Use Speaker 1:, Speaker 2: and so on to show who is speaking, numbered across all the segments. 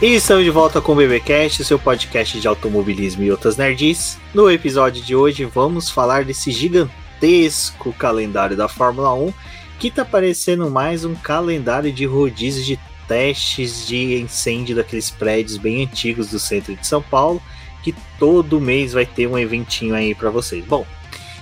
Speaker 1: E estamos de volta com o BBcast, seu podcast de automobilismo e outras nerds. No episódio de hoje vamos falar desse gigantesco calendário da Fórmula 1, que está parecendo mais um calendário de rodízios de testes de incêndio daqueles prédios bem antigos do centro de São Paulo, que todo mês vai ter um eventinho aí para vocês. Bom,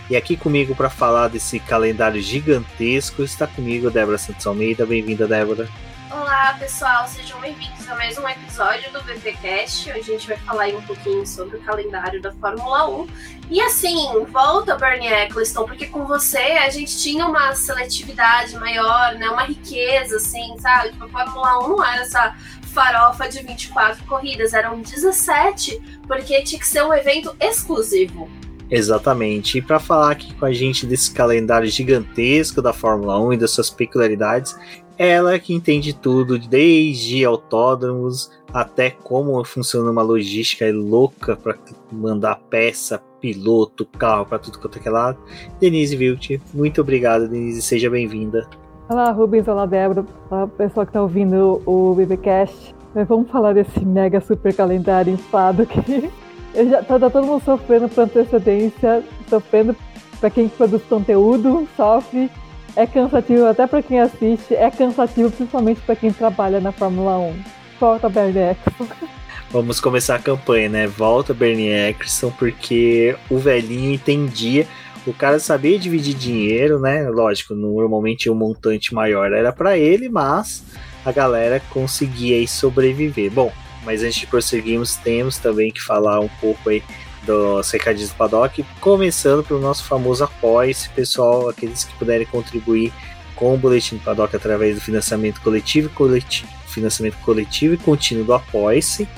Speaker 1: e aqui comigo para falar desse calendário gigantesco está comigo Débora Santos Almeida. Bem-vinda, Débora.
Speaker 2: Olá, pessoal, sejam bem-vindos a mais um episódio do BPcast. Hoje a gente vai falar um pouquinho sobre o calendário da Fórmula 1. E assim, volta Bernie Eccleston, porque com você a gente tinha uma seletividade maior, né? Uma riqueza, assim, sabe? Tipo, a Fórmula 1 não era essa farofa de 24 corridas, eram 17, porque tinha que ser um evento exclusivo.
Speaker 1: Exatamente. E para falar aqui com a gente desse calendário gigantesco da Fórmula 1 e das suas peculiaridades, ela que entende tudo, desde autódromos até como funciona uma logística louca para mandar peça, piloto, carro para tudo quanto é, é lado. Denise Wilt, muito obrigado, Denise, seja bem-vinda.
Speaker 3: Olá, Rubens, olá, Débora, olá, pessoal que está ouvindo o BBcast. Vamos falar desse mega super calendário inflado que já tá, tá todo mundo sofrendo por antecedência, sofrendo para quem produz conteúdo, sofre é cansativo até para quem assiste, é cansativo principalmente para quem trabalha na Fórmula 1. Volta Bernie Eccleston.
Speaker 1: Vamos começar a campanha, né? Volta Bernie Eccleston, porque o velhinho entendia, o cara sabia dividir dinheiro, né? Lógico, normalmente o um montante maior era para ele, mas a galera conseguia aí sobreviver. Bom, mas antes de prosseguirmos, temos também que falar um pouco aí dos recadinhos do Paddock, começando pelo nosse famoso apoia-se, pessoal, aqueles que puderem contribuir com o Boletim do Paddock através do financiamento coletivo, coletivo financiamento coletivo e contínuo do apoia-se.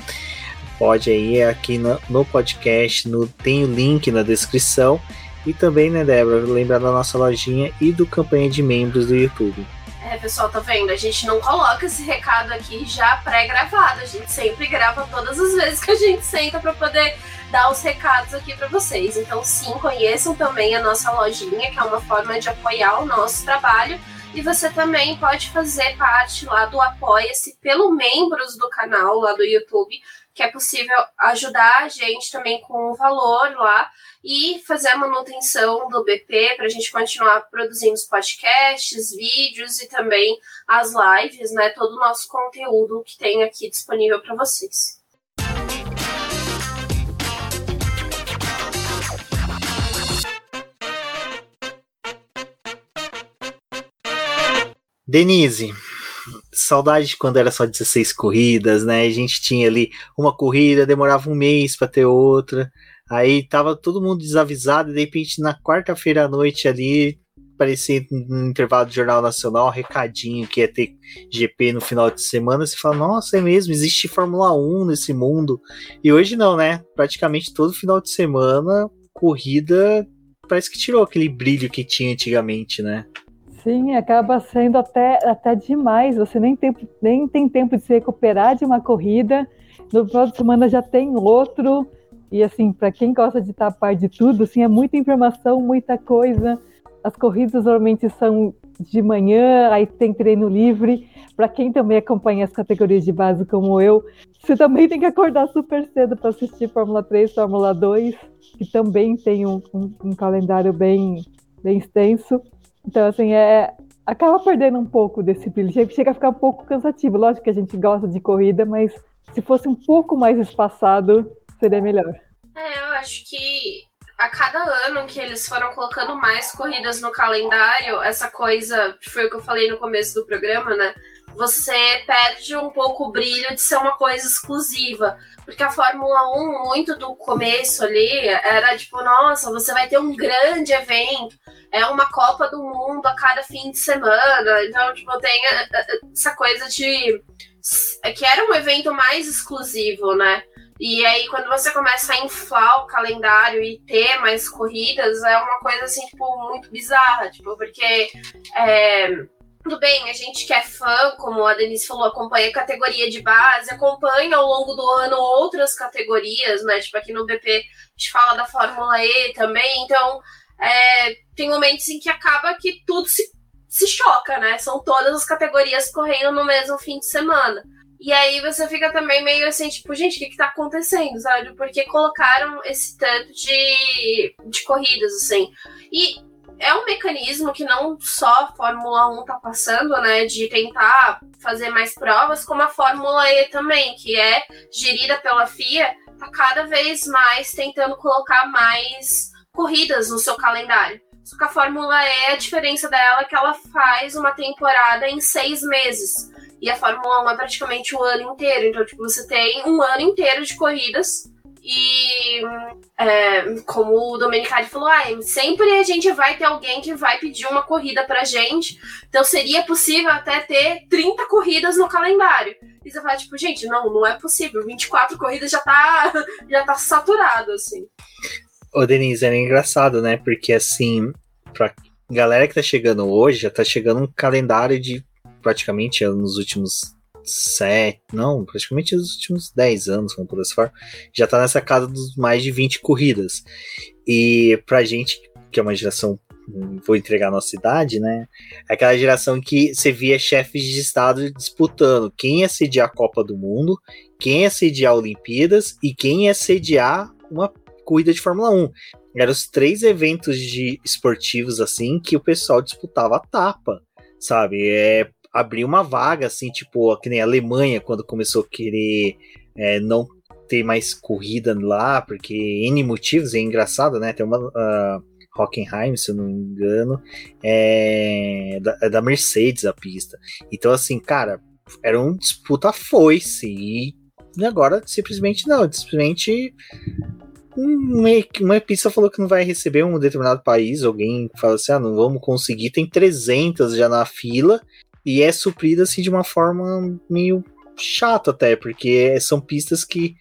Speaker 1: Pode aí aqui no, no podcast, no, tem o link na descrição. E também, né, Débora, lembrar da nossa lojinha e do campanha de membros do YouTube.
Speaker 2: É, pessoal, tá vendo? A gente não coloca esse recado aqui já pré-gravado. A gente sempre grava todas as vezes que a gente senta para poder dar os recados aqui para vocês. Então, sim, conheçam também a nossa lojinha, que é uma forma de apoiar o nosso trabalho. E você também pode fazer parte lá do Apoia-se pelo membros do canal lá do YouTube, que é possível ajudar a gente também com o valor lá e fazer a manutenção do BP para a gente continuar produzindo os podcasts, vídeos e também as lives, né? Todo o nosso conteúdo que tem aqui disponível para vocês.
Speaker 1: Denise, saudade de quando era só 16 corridas, né? A gente tinha ali uma corrida, demorava um mês para ter outra. Aí tava todo mundo desavisado, e de repente na quarta-feira à noite ali, parecia no intervalo do Jornal Nacional, um recadinho que ia ter GP no final de semana. Você fala, nossa, é mesmo, existe Fórmula 1 nesse mundo. E hoje não, né? Praticamente todo final de semana, corrida parece que tirou aquele brilho que tinha antigamente, né?
Speaker 3: Sim, acaba sendo até, até demais. Você nem, tempo, nem tem tempo de se recuperar de uma corrida. No próximo semana já tem outro. E assim, para quem gosta de tapar de tudo, assim, é muita informação, muita coisa. As corridas normalmente são de manhã, aí tem treino livre. Para quem também acompanha as categorias de base como eu, você também tem que acordar super cedo para assistir Fórmula 3, Fórmula 2, que também tem um, um, um calendário bem, bem extenso. Então, assim, é, acaba perdendo um pouco desse brilho. Chega a ficar um pouco cansativo. Lógico que a gente gosta de corrida, mas se fosse um pouco mais espaçado, seria melhor.
Speaker 2: É, eu acho que a cada ano que eles foram colocando mais corridas no calendário, essa coisa, foi o que eu falei no começo do programa, né? Você perde um pouco o brilho de ser uma coisa exclusiva. Porque a Fórmula 1, muito do começo ali, era tipo, nossa, você vai ter um grande evento é uma Copa do Mundo a cada fim de semana. Então, tipo, tem essa coisa de. que era um evento mais exclusivo, né? E aí, quando você começa a inflar o calendário e ter mais corridas, é uma coisa assim, tipo, muito bizarra, tipo, porque. É, tudo bem, a gente que é fã, como a Denise falou, acompanha a categoria de base, acompanha ao longo do ano outras categorias, né? Tipo, aqui no BP a gente fala da Fórmula E também, então é, tem momentos em que acaba que tudo se, se choca, né? São todas as categorias correndo no mesmo fim de semana. E aí você fica também meio assim, tipo, gente, o que que tá acontecendo, sabe? Porque colocaram esse tanto de, de corridas, assim. E é um mecanismo que não só a Fórmula 1 tá passando, né, de tentar fazer mais provas, como a Fórmula E também, que é gerida pela FIA, tá cada vez mais tentando colocar mais corridas no seu calendário. Só que a Fórmula E, a diferença dela é que ela faz uma temporada em seis meses. E a Fórmula 1 é praticamente o ano inteiro. Então, tipo, você tem um ano inteiro de corridas. E é, como o Domenicali falou, ah, sempre a gente vai ter alguém que vai pedir uma corrida pra gente. Então seria possível até ter 30 corridas no calendário. E você fala, tipo, gente, não, não é possível. 24 corridas já tá, já tá saturado, assim.
Speaker 1: Ô, Denise, era engraçado, né? Porque assim, pra galera que tá chegando hoje, já tá chegando um calendário de praticamente nos últimos sete, não, praticamente nos últimos 10 anos, como por essa forma, já tá nessa casa dos mais de 20 corridas. E pra gente, que é uma geração, vou entregar a nossa idade, né? É aquela geração que você via chefes de estado disputando quem ia sediar a Copa do Mundo, quem ia sediar Olimpíadas e quem ia sediar uma corrida de Fórmula 1. Eram os três eventos de esportivos assim que o pessoal disputava a tapa, sabe? É abrir uma vaga, assim, tipo, que nem a Alemanha, quando começou a querer é, não ter mais corrida lá, porque N motivos, é engraçado, né? Tem uma. Uh, Hockenheim, se eu não me engano, é da, é da Mercedes a pista. Então, assim, cara, era um disputa foice e agora simplesmente não, simplesmente uma, uma pista falou que não vai receber um determinado país, alguém fala assim, ah, não vamos conseguir, tem 300 já na fila e é suprida assim de uma forma meio chata até, porque são pistas que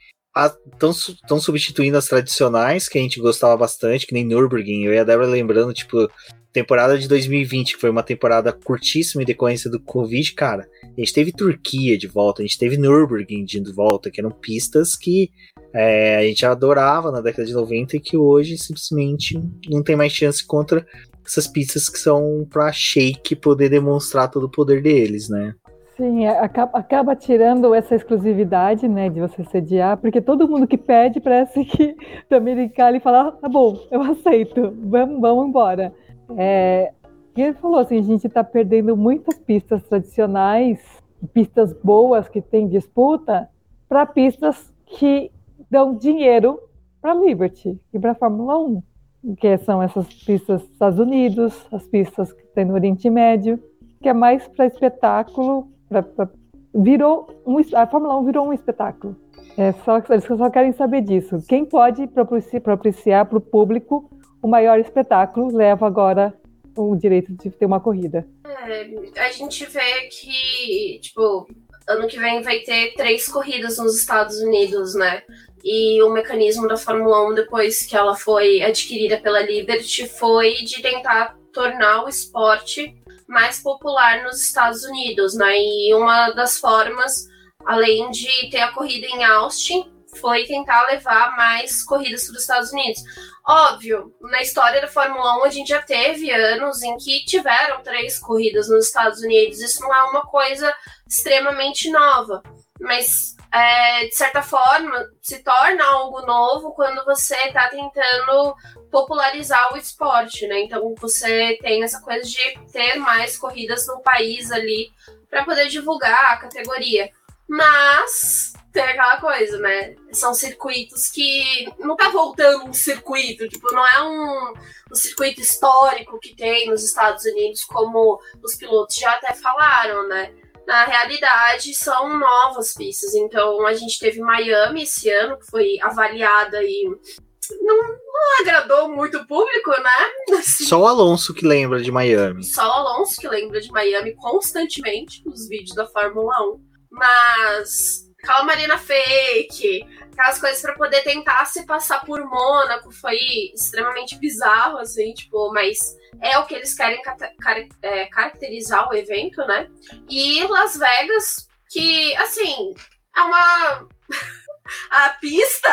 Speaker 1: estão substituindo as tradicionais, que a gente gostava bastante, que nem Nürburgring. Eu e a Débora lembrando, tipo, temporada de 2020, que foi uma temporada curtíssima em decorrência do Covid, cara. A gente teve Turquia de volta, a gente teve Nürburgring de volta, que eram pistas que é, a gente adorava na década de 90 e que hoje simplesmente não tem mais chance contra essas pistas que são para Shake poder demonstrar todo o poder deles, né?
Speaker 3: Sim, é, acaba, acaba, tirando essa exclusividade, né, de você sediar, porque todo mundo que pede parece que também cala e fala, ah, tá bom, eu aceito, vamos, vamos embora. É, e ele falou assim, a gente está perdendo muitas pistas tradicionais, pistas boas que tem disputa, para pistas que dão dinheiro para Liberty e para Fórmula 1 que são essas pistas dos Estados Unidos, as pistas que tem no Oriente Médio, que é mais para espetáculo, pra, pra, virou um, a Fórmula 1 virou um espetáculo. É só, eles só querem saber disso. Quem pode propiciar para o público o maior espetáculo leva agora o direito de ter uma corrida.
Speaker 2: É, a gente vê que, tipo, ano que vem vai ter três corridas nos Estados Unidos, né? E o mecanismo da Fórmula 1, depois que ela foi adquirida pela Liberty, foi de tentar tornar o esporte mais popular nos Estados Unidos, né? E uma das formas, além de ter a corrida em Austin, foi tentar levar mais corridas para os Estados Unidos. Óbvio, na história da Fórmula 1 a gente já teve anos em que tiveram três corridas nos Estados Unidos. Isso não é uma coisa extremamente nova, mas é, de certa forma, se torna algo novo quando você está tentando popularizar o esporte, né? Então você tem essa coisa de ter mais corridas no país ali para poder divulgar a categoria. Mas tem aquela coisa, né? São circuitos que não tá voltando um circuito, tipo, não é um, um circuito histórico que tem nos Estados Unidos, como os pilotos já até falaram, né? Na realidade são novas pistas. Então a gente teve Miami esse ano, que foi avaliada e não, não agradou muito o público, né?
Speaker 1: Assim, Só o Alonso que lembra de Miami.
Speaker 2: Só o Alonso que lembra de Miami constantemente nos vídeos da Fórmula 1. Mas aquela Marina fake, aquelas coisas para poder tentar se passar por Mônaco foi extremamente bizarro, assim, tipo, mas é o que eles querem é, caracterizar o evento, né? E Las Vegas, que, assim, é uma. a pista,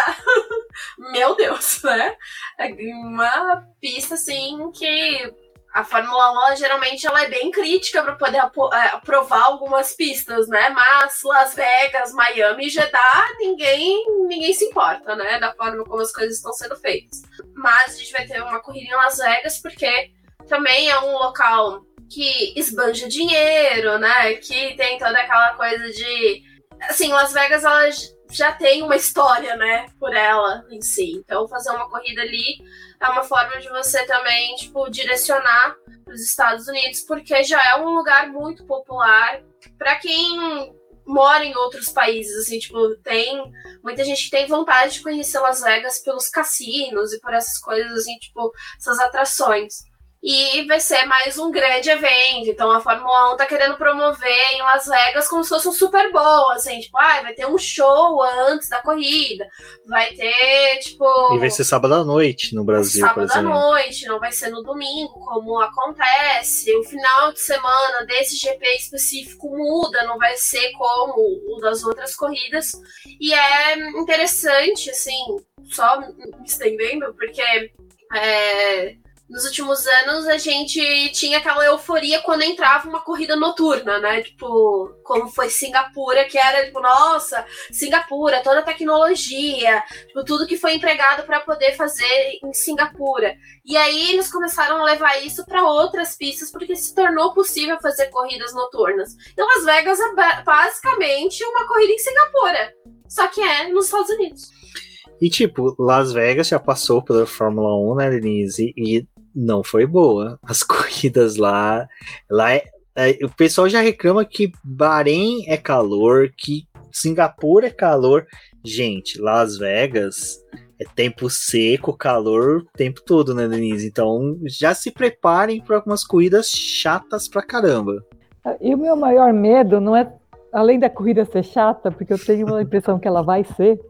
Speaker 2: meu Deus, né? É uma pista, assim, que a Fórmula 1 geralmente ela é bem crítica para poder é, aprovar algumas pistas, né? Mas Las Vegas, Miami Jeddah, ninguém, ninguém se importa, né? Da forma como as coisas estão sendo feitas. Mas a gente vai ter uma corrida em Las Vegas porque também é um local que esbanja dinheiro, né? Que tem toda aquela coisa de. Assim, Las Vegas ela já tem uma história, né? Por ela em si. Então, fazer uma corrida ali é uma forma de você também, tipo, direcionar para os Estados Unidos, porque já é um lugar muito popular. Para quem mora em outros países, assim, tipo, tem muita gente que tem vontade de conhecer Las Vegas pelos cassinos e por essas coisas, assim, tipo, essas atrações. E vai ser mais um grande evento. Então a Fórmula 1 tá querendo promover em Las Vegas como se fosse um Super Bowl, assim, tipo, ah, vai ter um show antes da corrida. Vai ter, tipo.
Speaker 1: E vai ser sábado à noite no Brasil,
Speaker 2: sábado
Speaker 1: por exemplo.
Speaker 2: Sábado à noite, não vai ser no domingo, como acontece. O final de semana desse GP específico muda, não vai ser como o das outras corridas. E é interessante, assim, só me estendendo, porque. É, nos últimos anos a gente tinha aquela euforia quando entrava uma corrida noturna, né? Tipo, como foi Singapura, que era tipo, nossa, Singapura, toda a tecnologia, tipo, tudo que foi empregado para poder fazer em Singapura. E aí eles começaram a levar isso para outras pistas porque se tornou possível fazer corridas noturnas. Então Las Vegas é basicamente uma corrida em Singapura, só que é nos Estados Unidos.
Speaker 1: E tipo, Las Vegas já passou pela Fórmula 1, né, Denise? E não foi boa. As corridas lá, lá é, é, o pessoal já reclama que Bahrein é calor, que Singapura é calor. Gente, Las Vegas é tempo seco, calor o tempo todo, né, Denise? Então já se preparem para algumas corridas chatas pra caramba.
Speaker 3: E o meu maior medo não é, além da corrida ser chata, porque eu tenho a impressão que ela vai ser,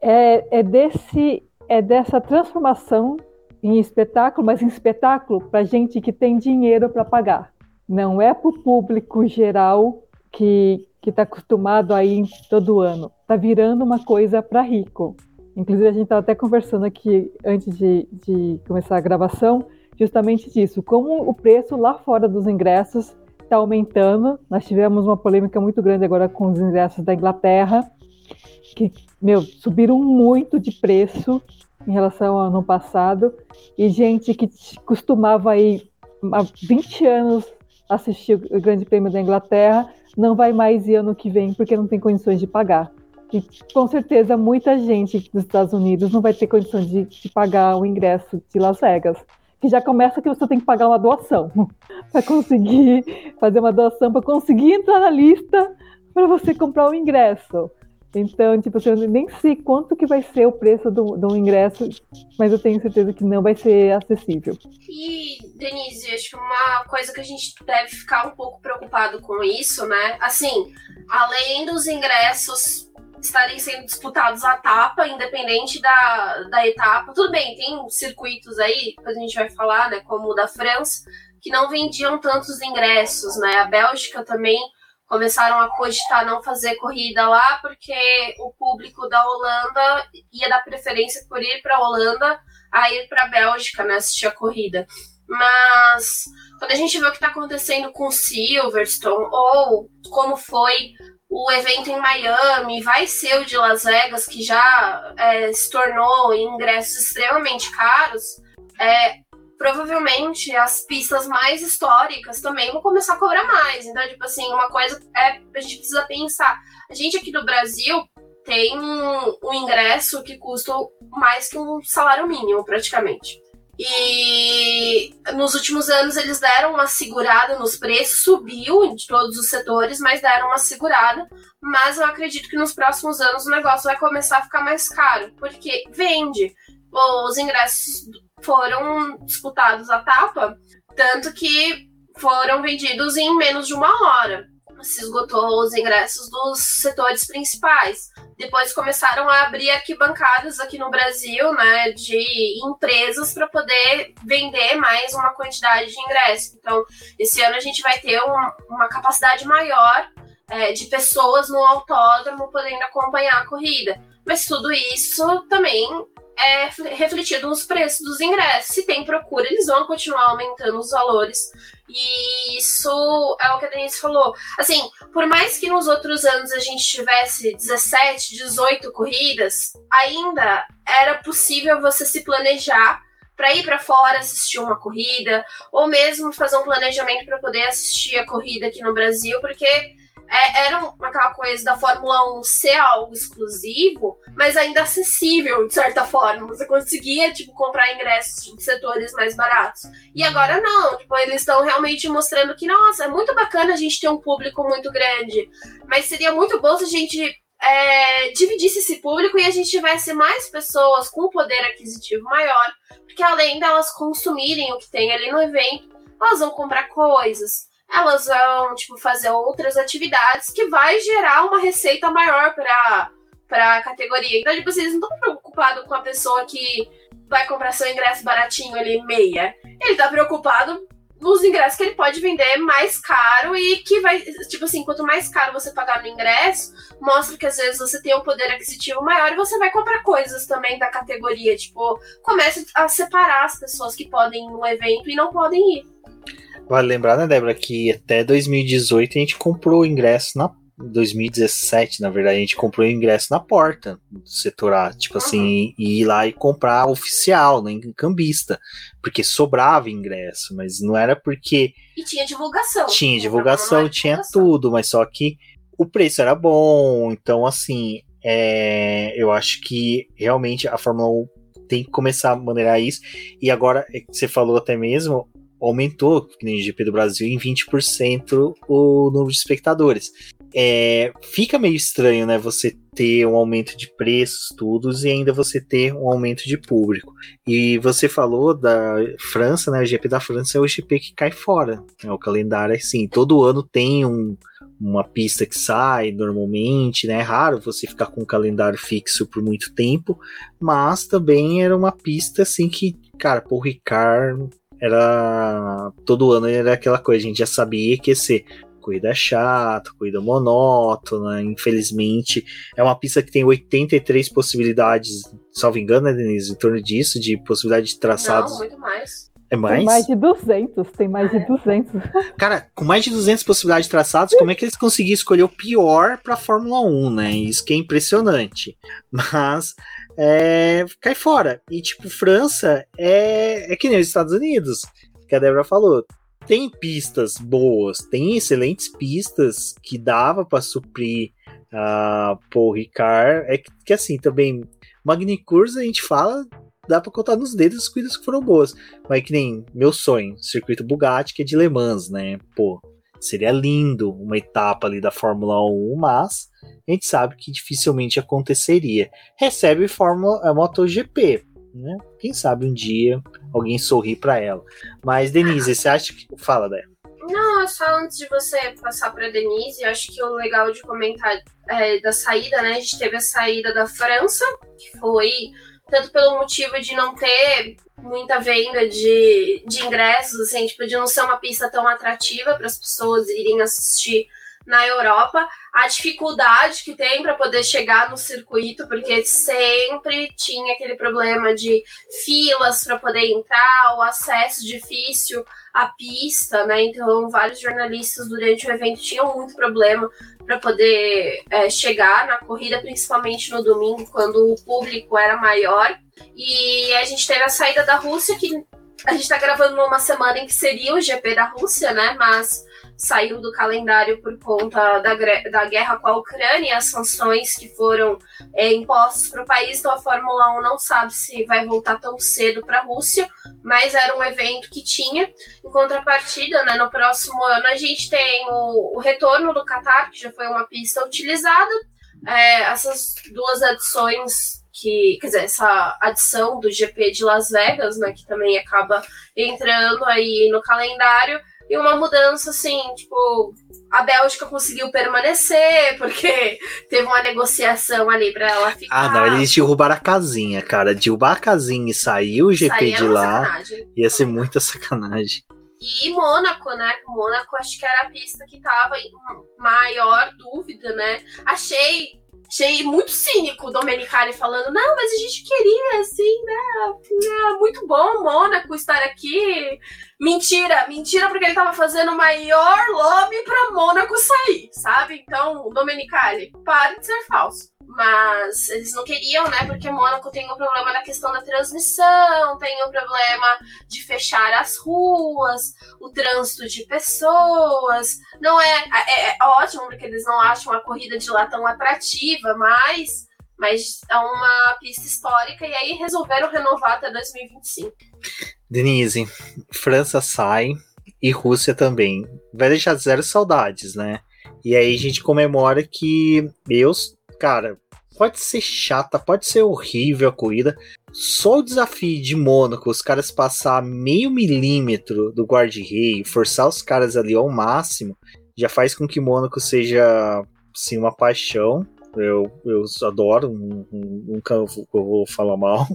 Speaker 3: é, é, desse, é dessa transformação em espetáculo, mas em espetáculo para gente que tem dinheiro para pagar. Não é para o público geral que está acostumado a ir todo ano. Está virando uma coisa para rico. Inclusive, a gente estava até conversando aqui antes de, de começar a gravação, justamente disso. Como o preço lá fora dos ingressos está aumentando. Nós tivemos uma polêmica muito grande agora com os ingressos da Inglaterra, que, meu, subiram muito de preço em relação ao ano passado, e gente que costumava ir há 20 anos assistir o Grande Prêmio da Inglaterra não vai mais ir ano que vem porque não tem condições de pagar. E com certeza muita gente dos Estados Unidos não vai ter condições de, de pagar o ingresso de Las Vegas. Que já começa que você tem que pagar uma doação para conseguir fazer uma doação, para conseguir entrar na lista para você comprar o ingresso. Então, tipo assim, eu nem sei quanto que vai ser o preço do, do ingresso, mas eu tenho certeza que não vai ser acessível.
Speaker 2: E, Denise, acho que uma coisa que a gente deve ficar um pouco preocupado com isso, né? Assim, além dos ingressos estarem sendo disputados à tapa, independente da, da etapa. Tudo bem, tem circuitos aí, depois a gente vai falar, né, como o da França, que não vendiam tantos ingressos, né? A Bélgica também começaram a cogitar não fazer corrida lá porque o público da Holanda ia dar preferência por ir para a Holanda a ir para a Bélgica, né, assistir a corrida. Mas quando a gente vê o que está acontecendo com Silverstone ou como foi o evento em Miami, vai ser o de Las Vegas, que já é, se tornou ingressos extremamente caros, é, provavelmente as pistas mais históricas também vão começar a cobrar mais. Então, tipo assim, uma coisa é a gente precisa pensar. A gente aqui do Brasil tem um, um ingresso que custa mais que um salário mínimo, praticamente. E nos últimos anos eles deram uma segurada nos preços, subiu de todos os setores, mas deram uma segurada. Mas eu acredito que nos próximos anos o negócio vai começar a ficar mais caro, porque vende. Os ingressos foram disputados a tapa, tanto que foram vendidos em menos de uma hora. Se esgotou os ingressos dos setores principais. Depois começaram a abrir arquibancadas aqui no Brasil, né, de empresas para poder vender mais uma quantidade de ingressos. Então, esse ano a gente vai ter um, uma capacidade maior é, de pessoas no autódromo podendo acompanhar a corrida. Mas tudo isso também é refletido nos preços dos ingressos. Se tem procura, eles vão continuar aumentando os valores. E isso é o que a Denise falou. Assim, por mais que nos outros anos a gente tivesse 17, 18 corridas, ainda era possível você se planejar para ir para fora assistir uma corrida, ou mesmo fazer um planejamento para poder assistir a corrida aqui no Brasil, porque é, era aquela coisa da Fórmula 1 ser algo exclusivo, mas ainda acessível, de certa forma. Você conseguia, tipo, comprar ingressos de setores mais baratos. E agora não, tipo, eles estão realmente mostrando que, nossa, é muito bacana a gente ter um público muito grande, mas seria muito bom se a gente é, dividisse esse público e a gente tivesse mais pessoas com poder aquisitivo maior, porque além delas consumirem o que tem ali no evento, elas vão comprar coisas, elas vão, tipo, fazer outras atividades que vai gerar uma receita maior para para a categoria. Então, tipo, vocês não estão preocupados com a pessoa que vai comprar seu ingresso baratinho ali, meia. Ele tá preocupado nos ingressos que ele pode vender mais caro e que vai, tipo assim, quanto mais caro você pagar no ingresso, mostra que às vezes você tem um poder aquisitivo maior e você vai comprar coisas também da categoria. Tipo, começa a separar as pessoas que podem ir no evento e não podem ir.
Speaker 1: Vale lembrar, né, Débora, que até 2018 a gente comprou o ingresso na 2017, na verdade, a gente comprou o ingresso na porta do setor A, tipo assim, e ir lá e comprar oficial, né, em cambista, porque sobrava ingresso, mas não era porque.
Speaker 2: E tinha divulgação.
Speaker 1: Tinha divulgação, tinha divulgação. tudo, mas só que o preço era bom, então assim, é, eu acho que realmente a Fórmula 1 tem que começar a maneirar isso, e agora, é você falou até mesmo, aumentou, que nem o GP do Brasil, em 20% o número de espectadores. É, fica meio estranho, né? Você ter um aumento de preços, tudo, e ainda você ter um aumento de público. E você falou da França, né? O GP da França é o GP que cai fora. Né? O calendário é assim, todo ano tem um, uma pista que sai normalmente, né? É raro você ficar com um calendário fixo por muito tempo, mas também era uma pista assim que, cara, Paul Ricard era todo ano era aquela coisa, a gente já sabia que ia ser corrida chata, corrida monótona, infelizmente. É uma pista que tem 83 possibilidades, salvo engano, né, Denise? Em torno disso, de possibilidade de traçados.
Speaker 2: Não, muito mais.
Speaker 1: É mais?
Speaker 3: Tem mais de 200, tem mais de 200.
Speaker 1: Cara, com mais de 200 possibilidades de traçados, como é que eles conseguiram escolher o pior pra Fórmula 1, né? Isso que é impressionante. Mas é, cai fora. E, tipo, França é, é que nem os Estados Unidos, que a Débora falou. Tem pistas boas, tem excelentes pistas que dava para suprir a uh, Ricard. É que, que assim, também, Magny-Cours a gente fala, dá para contar nos dedos as corridas que foram boas. Mas que nem meu sonho, circuito Bugatti, que é de Le Mans, né? Pô, seria lindo uma etapa ali da Fórmula 1, mas a gente sabe que dificilmente aconteceria. Recebe Fórmula a MotoGP, né? Quem sabe um dia alguém sorrir para ela. Mas Denise, você acha que fala dela?
Speaker 2: Não, só antes de você passar para Denise, acho que o legal de comentar é, da saída, né? A gente teve a saída da França, que foi tanto pelo motivo de não ter muita venda de, de ingressos, assim, tipo, de não ser uma pista tão atrativa para as pessoas irem assistir na Europa, a dificuldade que tem para poder chegar no circuito, porque sempre tinha aquele problema de filas para poder entrar, o acesso difícil à pista, né? Então, vários jornalistas durante o evento tinham muito problema para poder é, chegar na corrida, principalmente no domingo, quando o público era maior. E a gente teve a saída da Rússia, que a gente está gravando numa semana em que seria o GP da Rússia, né? Mas saiu do calendário por conta da, da guerra com a Ucrânia e as sanções que foram é, impostas para o país. Então a Fórmula 1 não sabe se vai voltar tão cedo para a Rússia, mas era um evento que tinha. Em contrapartida, né, no próximo ano a gente tem o, o retorno do Qatar, que já foi uma pista utilizada. É, essas duas adições que, quer dizer, essa adição do GP de Las Vegas, né, que também acaba entrando aí no calendário, e uma mudança assim, tipo, a Bélgica conseguiu permanecer, porque teve uma negociação ali pra ela ficar.
Speaker 1: Ah, não, eles derrubaram a casinha, cara. Derrubar a casinha e sair o GP de lá sacanagem. ia ser muita sacanagem.
Speaker 2: E Mônaco, né? Mônaco acho que era a pista que tava em maior dúvida, né? Achei Achei muito cínico o Domenicali falando, não, mas a gente queria, assim, né? né muito bom Mônaco estar aqui. Mentira, mentira, porque ele tava fazendo o maior lobby pra Mônaco sair, sabe? Então, Domenicali, pare de ser falso. Mas eles não queriam, né? Porque Mônaco tem um problema na questão da transmissão, tem o um problema de fechar as ruas, o trânsito de pessoas. Não é, é, é ótimo porque eles não acham a corrida de lá tão atrativa, mas mas é uma pista histórica e aí resolveram renovar até 2025.
Speaker 1: Denise, França sai e Rússia também. Vai deixar zero saudades, né? E aí a gente comemora que eu cara, pode ser chata, pode ser horrível a corrida. Só o desafio de Mônaco, os caras passar meio milímetro do guarda-rei, forçar os caras ali ao máximo, já faz com que Mônaco seja, sim, uma paixão. Eu, eu adoro, nunca vou falar mal.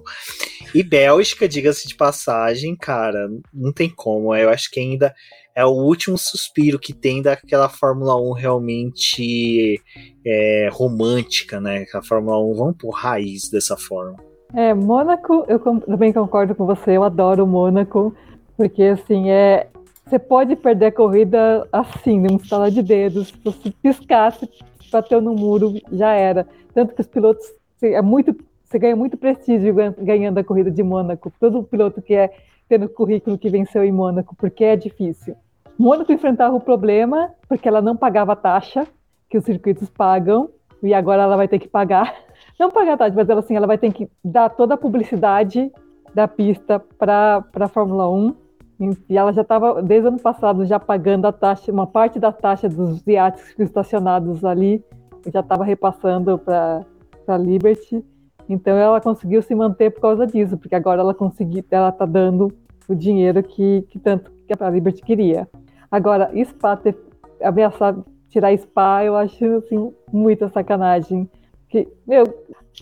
Speaker 1: E Bélgica, diga-se de passagem, cara, não tem como. Eu acho que ainda é o último suspiro que tem daquela Fórmula 1 realmente é, romântica, né? A Fórmula 1 vamos por raiz dessa forma.
Speaker 3: É, Mônaco, eu também concordo com você, eu adoro Mônaco, porque assim, é. Você pode perder a corrida assim, num estalar de dedos, se você piscar, se bateu no muro, já era. Tanto que os pilotos, é muito, você ganha muito prestígio ganhando a corrida de Mônaco. Todo piloto que é tendo currículo que venceu em Mônaco, porque é difícil. Mônaco enfrentava o problema porque ela não pagava taxa que os circuitos pagam e agora ela vai ter que pagar. Não pagar taxa, mas ela, assim, ela vai ter que dar toda a publicidade da pista para a Fórmula 1. E ela já estava, desde o ano passado, já pagando a taxa, uma parte da taxa dos iates estacionados ali, já estava repassando para a Liberty. Então ela conseguiu se manter por causa disso, porque agora ela conseguiu, ela está dando o dinheiro que, que tanto que a Liberty queria. Agora, Spa ter ameaçar tirar Spa, eu acho assim, muita sacanagem. Que, meu,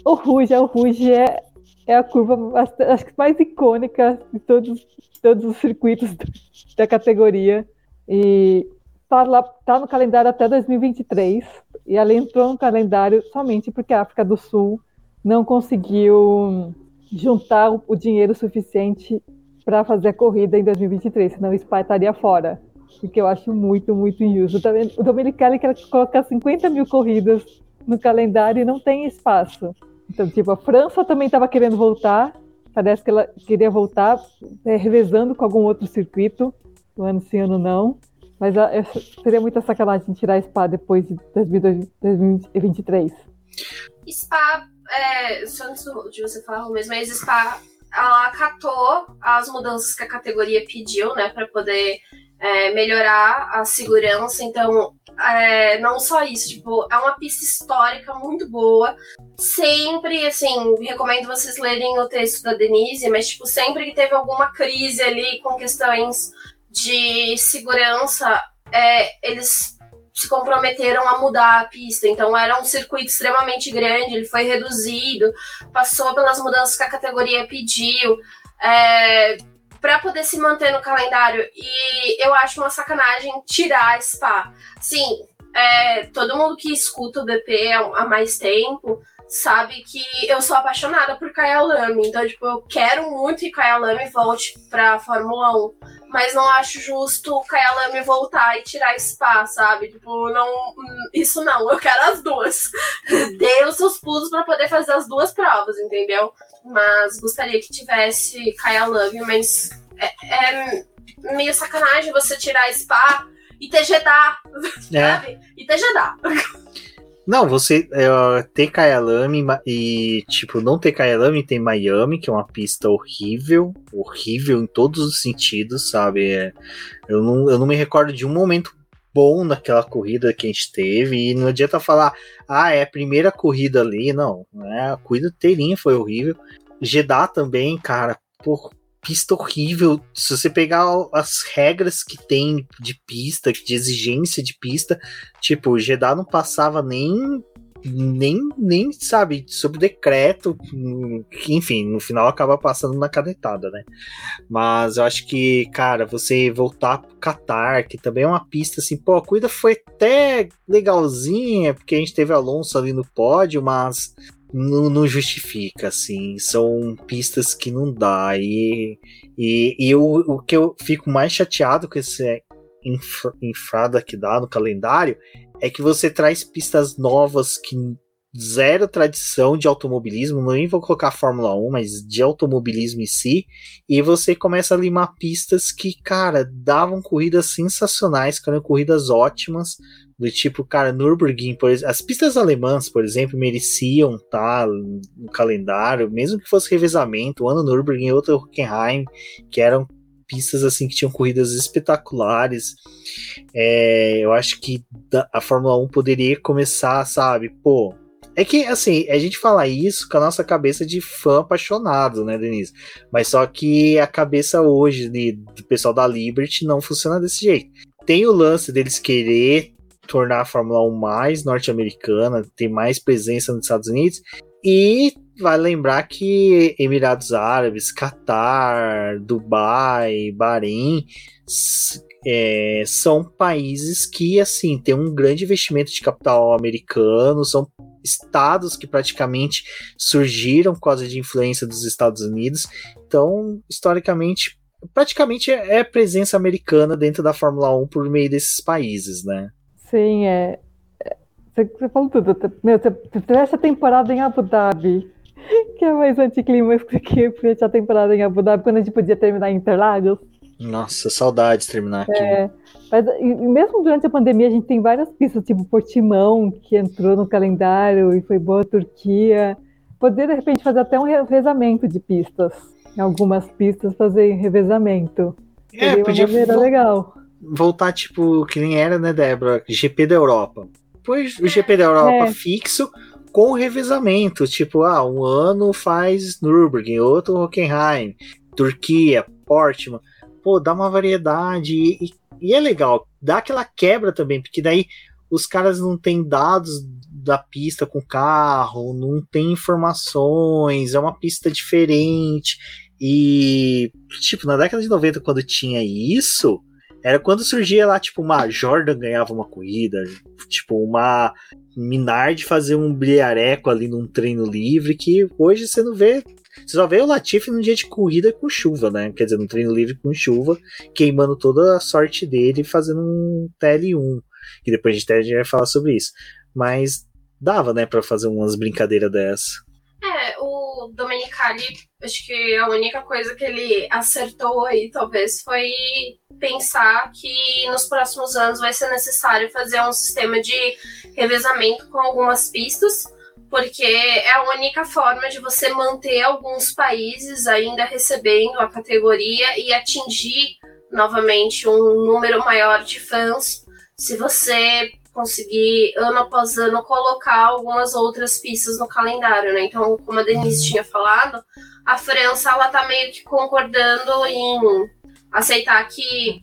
Speaker 3: o Ruge, o Ruge é, é a curva acho que mais icônica de todos, todos os circuitos da categoria. E tá, lá, tá no calendário até 2023. E ela entrou no calendário somente porque a África do Sul não conseguiu juntar o dinheiro suficiente para fazer a corrida em 2023, senão o Spa estaria fora o que eu acho muito, muito injusto. O Domenicali quer colocar 50 mil corridas no calendário e não tem espaço. Então, tipo, a França também estava querendo voltar, parece que ela queria voltar, é, revezando com algum outro circuito, no ano sim, ano não. Mas a, é, seria muita sacanagem tirar Spa depois de 2023.
Speaker 2: Spa, é, só antes de você falar mesmo, mas Spa, ela acatou as mudanças que a categoria pediu, né, para poder é, melhorar a segurança. Então, é, não só isso, tipo, é uma pista histórica muito boa. Sempre, assim, recomendo vocês lerem o texto da Denise, mas, tipo, sempre que teve alguma crise ali com questões de segurança, é, eles se comprometeram a mudar a pista. Então, era um circuito extremamente grande, ele foi reduzido, passou pelas mudanças que a categoria pediu. É, para poder se manter no calendário. E eu acho uma sacanagem tirar a Spa. Sim, é, todo mundo que escuta o BP há mais tempo sabe que eu sou apaixonada por Kaya Lame. Então, tipo, eu quero muito que Kaya Lame volte pra Fórmula 1. Mas não acho justo o Kaya Lame voltar e tirar Spa, sabe? Tipo, não. Isso não, eu quero as duas. Dê os seus pulos para poder fazer as duas provas, entendeu? Mas gostaria que tivesse Kaya Love, mas é, é meio sacanagem você tirar Spa e ter Jeddah, é. sabe? E ter Jeddah.
Speaker 1: Não, você é, ter Kyalami e, tipo, não ter Kyalami tem Miami, que é uma pista horrível, horrível em todos os sentidos, sabe? É, eu, não, eu não me recordo de um momento bom naquela corrida que a gente teve, e não adianta falar, ah, é a primeira corrida ali, não, né? A corrida inteirinha foi horrível. Jeddah também, cara, por pista horrível. Se você pegar as regras que tem de pista, de exigência de pista, tipo, Jeddah não passava nem nem, nem sabe, sobre decreto, que, enfim, no final acaba passando na canetada, né? Mas eu acho que, cara, você voltar pro Qatar, que também é uma pista assim, pô, a corrida foi até legalzinha, porque a gente teve Alonso ali no pódio, mas não, não, justifica, assim. São pistas que não dá. E, e, e o, o que eu fico mais chateado com esse infra, infrada que dá no calendário é que você traz pistas novas que zero tradição de automobilismo, nem vou colocar Fórmula 1, mas de automobilismo em si, e você começa a limar pistas que, cara, davam corridas sensacionais, eram corridas ótimas, do tipo, cara, Nürburgring, por exemplo, as pistas alemãs, por exemplo, mereciam estar no calendário, mesmo que fosse revezamento, um ano Nürburgring, outro Hockenheim, que eram pistas assim que tinham corridas espetaculares. É, eu acho que a Fórmula 1 poderia começar, sabe? Pô, é que, assim, a gente fala isso com a nossa cabeça de fã apaixonado, né, Denise? Mas só que a cabeça hoje do pessoal da Liberty não funciona desse jeito. Tem o lance deles querer tornar a Fórmula 1 mais norte-americana, ter mais presença nos Estados Unidos, e vai lembrar que Emirados Árabes, Catar, Dubai, Bahrein é, são países que assim têm um grande investimento de capital americano, são estados que praticamente surgiram por causa de influência dos Estados Unidos. Então, historicamente, praticamente é, é presença americana dentro da Fórmula 1 por meio desses países, né?
Speaker 3: Sim, é. é você, você falou tudo. Meu, você, você a temporada em Abu Dhabi que é mais anticlímax que a temporada em Abu Dhabi, quando a gente podia terminar em Interlagos.
Speaker 1: Nossa, saudades de terminar aqui.
Speaker 3: É, mas mesmo durante a pandemia, a gente tem várias pistas, tipo Portimão, que entrou no calendário e foi boa a Turquia. Poder, de repente, fazer até um revezamento de pistas. Em algumas pistas, fazer revezamento.
Speaker 1: É, Seria podia uma legal. Voltar, tipo, que nem era, né, Débora? GP da Europa. Depois o GP da Europa é. fixo, com revezamento, tipo, ah, um ano faz Nürburgring, outro Hockenheim, Turquia, Portman. Pô, dá uma variedade e, e, é legal, dá aquela quebra também, porque daí os caras não têm dados da pista com carro, não tem informações, é uma pista diferente. E, tipo, na década de 90, quando tinha isso, era quando surgia lá, tipo, uma Jordan ganhava uma corrida, tipo, uma Minardi fazer um brilhareco ali num treino livre, que hoje você não vê. Você só vê o Latifi num dia de corrida com chuva, né? Quer dizer, num treino livre com chuva, queimando toda a sorte dele fazendo um TL1. Que depois a gente vai falar sobre isso. Mas dava, né, para fazer umas brincadeiras dessa.
Speaker 2: É, o Domenicali, acho que a única coisa que ele acertou aí, talvez, foi pensar que nos próximos anos vai ser necessário fazer um sistema de revezamento com algumas pistas, porque é a única forma de você manter alguns países ainda recebendo a categoria e atingir novamente um número maior de fãs. Se você conseguir, ano após ano, colocar algumas outras pistas no calendário, né? Então, como a Denise tinha falado, a França, ela tá meio que concordando em aceitar que...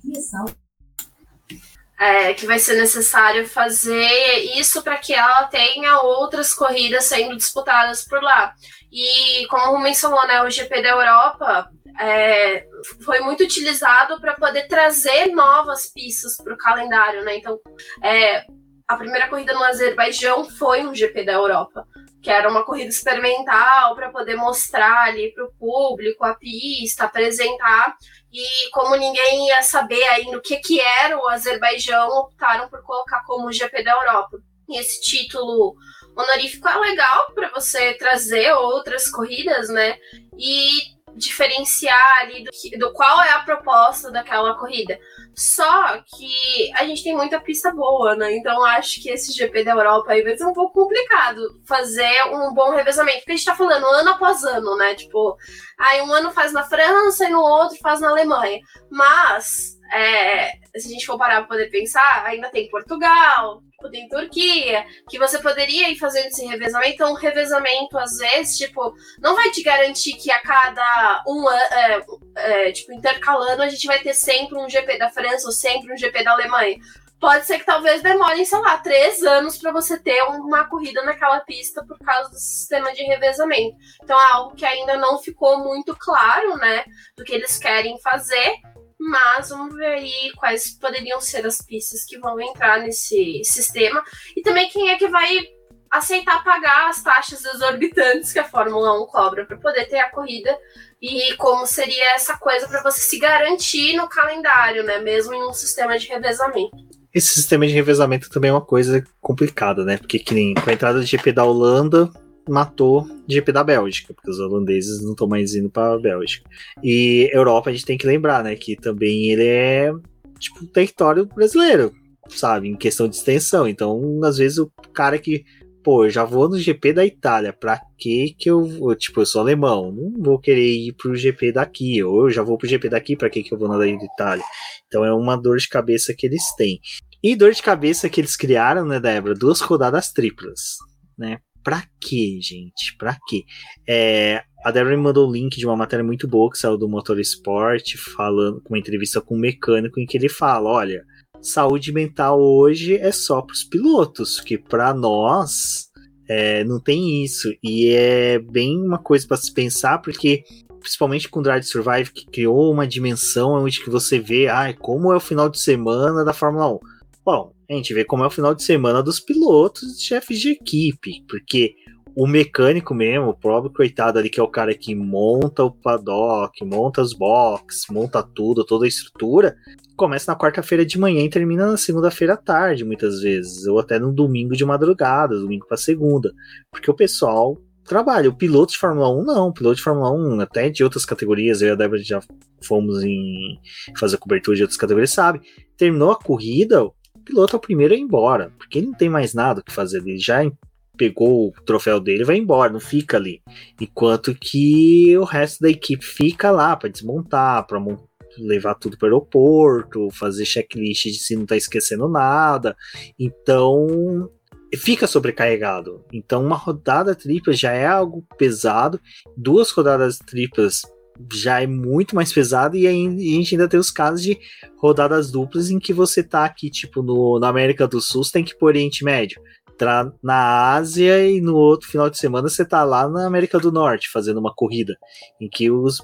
Speaker 2: É, que vai ser necessário fazer isso para que ela tenha outras corridas sendo disputadas por lá. E como mencionou, né, o GP da Europa é, foi muito utilizado para poder trazer novas pistas para o calendário, né? Então, é, a primeira corrida no Azerbaijão foi um GP da Europa, que era uma corrida experimental para poder mostrar ali para o público a pista, apresentar. E como ninguém ia saber ainda o que, que era o Azerbaijão, optaram por colocar como GP da Europa. E esse título honorífico é legal para você trazer outras corridas, né? E diferenciar ali do, do qual é a proposta daquela corrida. Só que a gente tem muita pista boa, né? Então acho que esse GP da Europa aí vai ser um pouco complicado fazer um bom revezamento. Porque a gente tá falando ano após ano, né? Tipo, aí um ano faz na França e no outro faz na Alemanha. Mas, é, se a gente for parar pra poder pensar, ainda tem Portugal, tipo, tem Turquia, que você poderia ir fazendo esse revezamento. Então, revezamento, às vezes, tipo, não vai te garantir que a cada um ano, é, é, tipo, intercalando, a gente vai ter sempre um GP da França ou sempre um GP da Alemanha. pode ser que talvez demorem, sei lá, três anos para você ter uma corrida naquela pista por causa do sistema de revezamento. Então é algo que ainda não ficou muito claro, né, do que eles querem fazer. Mas vamos ver aí quais poderiam ser as pistas que vão entrar nesse sistema. E também quem é que vai aceitar pagar as taxas exorbitantes que a Fórmula 1 cobra para poder ter a corrida e como seria essa coisa para você se garantir no calendário, né, mesmo em um sistema de revezamento.
Speaker 1: Esse sistema de revezamento também é uma coisa complicada, né? Porque que nem com a entrada do GP da Holanda matou GP da Bélgica, porque os holandeses não estão mais indo para a Bélgica. E Europa a gente tem que lembrar, né, que também ele é tipo território brasileiro, sabe, em questão de extensão. Então, às vezes o cara que pô, eu já vou no GP da Itália, pra que que eu vou, tipo, eu sou alemão, não vou querer ir pro GP daqui, ou eu já vou pro GP daqui, pra que que eu vou na da Itália? Então é uma dor de cabeça que eles têm. E dor de cabeça que eles criaram, né, Débora? Duas rodadas triplas, né? Pra quê, gente? Pra quê? É, a Débora me mandou o link de uma matéria muito boa que saiu do Motorsport, falando com uma entrevista com um mecânico em que ele fala: olha, saúde mental hoje é só para os pilotos, que para nós é, não tem isso. E é bem uma coisa para se pensar, porque principalmente com Drive Survive, que criou uma dimensão onde que você vê ah, como é o final de semana da Fórmula 1. Bom, a gente vê como é o final de semana dos pilotos, chefes de equipe, porque o mecânico mesmo, o próprio coitado ali, que é o cara que monta o paddock, monta os boxes, monta tudo, toda a estrutura, começa na quarta-feira de manhã e termina na segunda-feira à tarde, muitas vezes, ou até no domingo de madrugada, domingo para segunda, porque o pessoal trabalha. O piloto de Fórmula 1 não, o piloto de Fórmula 1, até de outras categorias, eu e a Débora já fomos em fazer cobertura de outras categorias, sabe? Terminou a corrida, piloto é o primeiro a ir embora, porque ele não tem mais nada que fazer, ele já pegou o troféu dele vai embora, não fica ali. Enquanto que o resto da equipe fica lá para desmontar, para levar tudo para o aeroporto, fazer checklist de se não tá esquecendo nada. Então, fica sobrecarregado. Então, uma rodada tripla já é algo pesado, duas rodadas triplas já é muito mais pesado e a gente ainda tem os casos de rodadas duplas em que você tá aqui, tipo, no, na América do Sul, você tem que ir pro Oriente Médio entrar na Ásia e no outro final de semana você tá lá na América do Norte fazendo uma corrida em que os,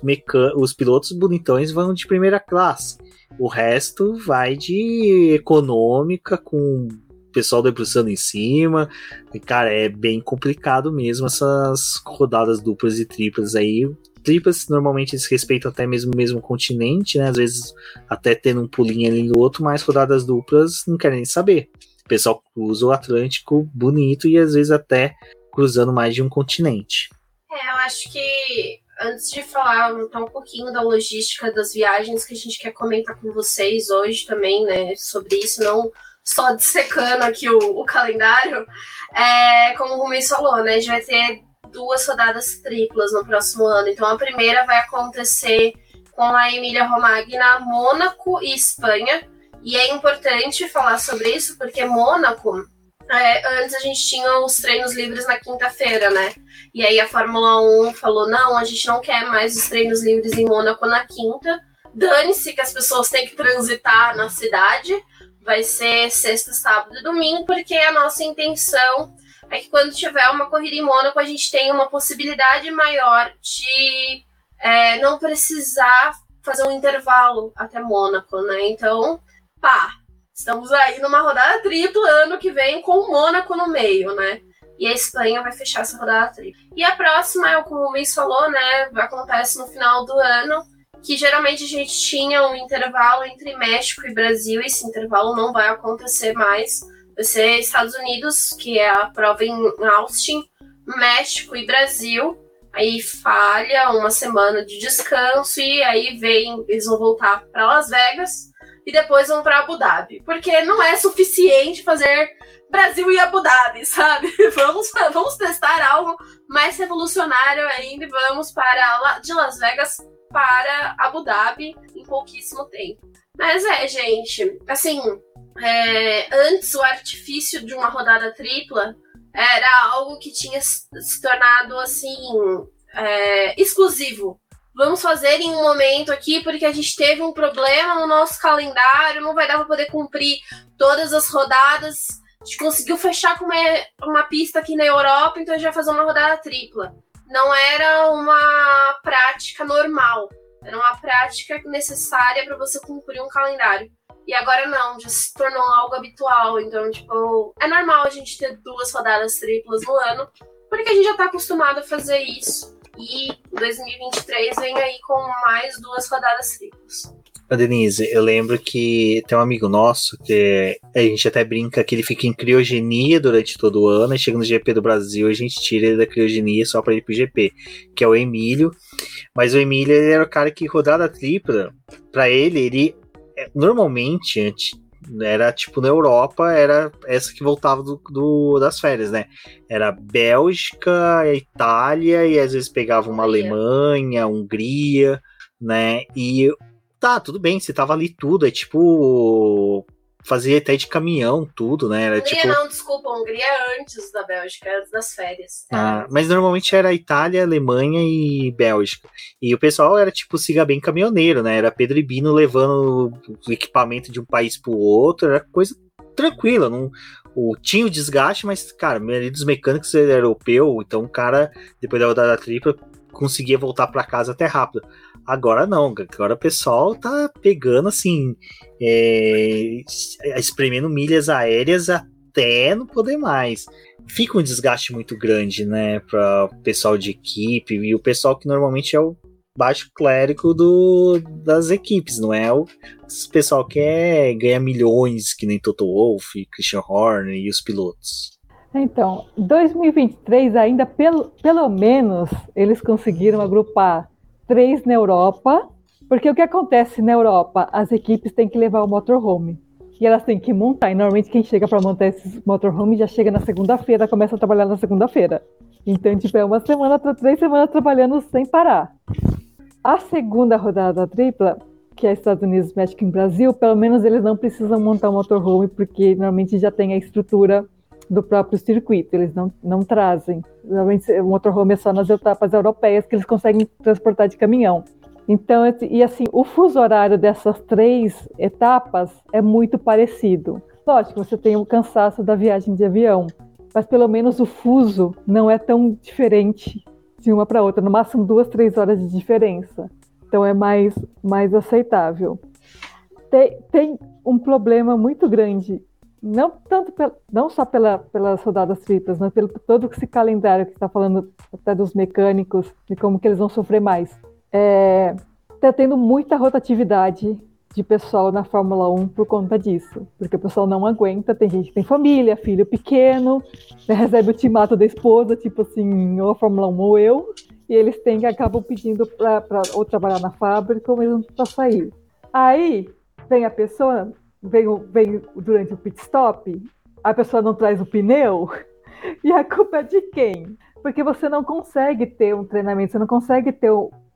Speaker 1: os pilotos bonitões vão de primeira classe. O resto vai de econômica com pessoal debruçando em cima. E, cara, é bem complicado mesmo essas rodadas duplas e triplas aí. Triplas normalmente eles respeitam até mesmo o mesmo continente, né? Às vezes até tendo um pulinho ali no outro, mas rodadas duplas não querem nem saber. O pessoal cruza o Atlântico bonito e às vezes até cruzando mais de um continente.
Speaker 2: É, eu acho que antes de falar então, um pouquinho da logística das viagens que a gente quer comentar com vocês hoje também, né, sobre isso, não só dissecando aqui o, o calendário, é, como o Rumi falou, né, a gente vai ter duas rodadas triplas no próximo ano. Então a primeira vai acontecer com a Emília Romagna, Mônaco e Espanha. E é importante falar sobre isso porque Mônaco, é, antes a gente tinha os treinos livres na quinta-feira, né? E aí a Fórmula 1 falou: não, a gente não quer mais os treinos livres em Mônaco na quinta. Dane-se que as pessoas têm que transitar na cidade. Vai ser sexta, sábado e domingo, porque a nossa intenção é que quando tiver uma corrida em Mônaco, a gente tenha uma possibilidade maior de é, não precisar fazer um intervalo até Mônaco, né? Então, pá, estamos aí numa rodada tripla ano que vem com o Mônaco no meio, né? E a Espanha vai fechar essa rodada tripla. E a próxima, é como o Luiz falou, né? Acontece no final do ano, que geralmente a gente tinha um intervalo entre México e Brasil. Esse intervalo não vai acontecer mais. Vai ser Estados Unidos, que é a prova em Austin, México e Brasil. Aí falha uma semana de descanso e aí vem, eles vão voltar para Las Vegas e depois vão para Abu Dhabi. Porque não é suficiente fazer Brasil e Abu Dhabi, sabe? Vamos, vamos testar algo mais revolucionário ainda e vamos para de Las Vegas para Abu Dhabi em pouquíssimo tempo. Mas é, gente, assim, é, antes o artifício de uma rodada tripla era algo que tinha se tornado assim é, exclusivo vamos fazer em um momento aqui, porque a gente teve um problema no nosso calendário, não vai dar para poder cumprir todas as rodadas. A gente conseguiu fechar com uma, uma pista aqui na Europa, então a gente vai fazer uma rodada tripla. Não era uma prática normal, era uma prática necessária para você cumprir um calendário. E agora não, já se tornou algo habitual. Então, tipo, é normal a gente ter duas rodadas triplas no ano, porque a gente já tá acostumado a fazer isso. E 2023 vem aí com mais duas rodadas triplas.
Speaker 1: Denise, eu lembro que tem um amigo nosso que a gente até brinca que ele fica em criogenia durante todo o ano, e chega no GP do Brasil, a gente tira ele da criogenia só para ir pro GP, que é o Emílio. Mas o Emílio ele era o cara que rodada tripla, para ele, ele normalmente antes era tipo na Europa, era essa que voltava do, do, das férias, né? Era Bélgica, Itália, e às vezes pegava uma Alemanha, Hungria, né? E tá, tudo bem, você tava ali tudo, é tipo fazia até de caminhão, tudo, né? Era,
Speaker 2: Hungria
Speaker 1: tipo...
Speaker 2: não, desculpa, Hungria é antes da Bélgica, antes das férias.
Speaker 1: Ah, mas normalmente era Itália, Alemanha e Bélgica. E o pessoal era tipo siga bem caminhoneiro, né? Era Pedro e Bino levando o equipamento de um país pro outro, era coisa tranquila, não, o, tinha o desgaste, mas, cara, maioria dos mecânicos era europeu, então o cara, depois da rodada tripla, conseguia voltar para casa até rápido. Agora não, agora o pessoal tá pegando assim, é, espremendo milhas aéreas até não poder mais. Fica um desgaste muito grande, né, para o pessoal de equipe e o pessoal que normalmente é o baixo clérigo do, das equipes, não é o pessoal que é, ganha milhões, que nem Toto Wolff, Christian Horner e os pilotos.
Speaker 3: Então, 2023 ainda, pelo, pelo menos, eles conseguiram agrupar três na Europa, porque o que acontece na Europa? As equipes têm que levar o motorhome. E elas têm que montar. E normalmente quem chega para montar esses motorhome já chega na segunda-feira, começa a trabalhar na segunda-feira. Então, tipo, é uma semana, três semanas trabalhando sem parar. A segunda rodada tripla, que é Estados Unidos, México e Brasil, pelo menos eles não precisam montar um motorhome, porque normalmente já tem a estrutura do próprio circuito, eles não, não trazem. Normalmente o motorhome é só nas etapas europeias que eles conseguem transportar de caminhão. Então, e assim, o fuso horário dessas três etapas é muito parecido. Lógico, você tem o cansaço da viagem de avião, mas pelo menos o fuso não é tão diferente de uma para outra, no máximo duas, três horas de diferença. Então é mais, mais aceitável. Tem, tem um problema muito grande não tanto não só pela, pelas rodadas triplas, mas pelo todo esse calendário que está falando até dos mecânicos e como que eles vão sofrer mais. Está é, tendo muita rotatividade de pessoal na Fórmula 1 por conta disso, porque o pessoal não aguenta, tem gente que tem família, filho pequeno, né, recebe o timato da esposa, tipo assim, ou a Fórmula 1 ou eu, e eles têm acabam pedindo para ou trabalhar na fábrica ou mesmo para sair. Aí vem a pessoa, vem, vem durante o pit stop, a pessoa não traz o pneu, e a culpa é de quem? Porque você não consegue ter um treinamento, você não consegue ter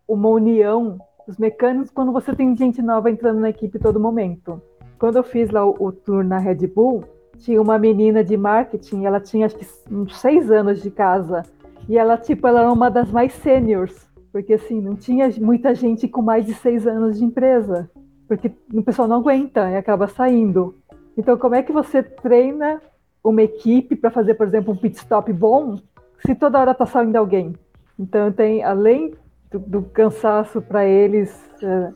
Speaker 3: uma união dos mecânicos quando você tem gente nova entrando na equipe todo momento. Quando eu fiz lá o, o tour na Red Bull, tinha uma menina de marketing, ela tinha acho que uns seis anos de casa, e ela, tipo, ela era uma das mais seniors, porque assim, não tinha muita gente com mais de seis anos de empresa porque o pessoal não aguenta e acaba saindo. Então, como é que você treina uma equipe para fazer, por exemplo, um pit stop bom, se toda hora está saindo alguém? Então, tem, além do, do cansaço para eles, é,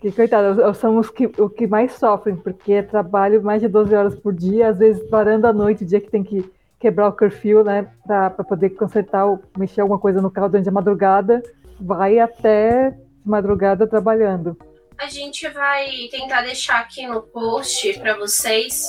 Speaker 3: que, coitado, são os que, o que mais sofrem, porque é trabalho mais de 12 horas por dia, às vezes varando a noite, o dia que tem que quebrar o curfew, né, para poder consertar ou mexer alguma coisa no carro durante a madrugada, vai até madrugada trabalhando.
Speaker 2: A gente vai tentar deixar aqui no post para vocês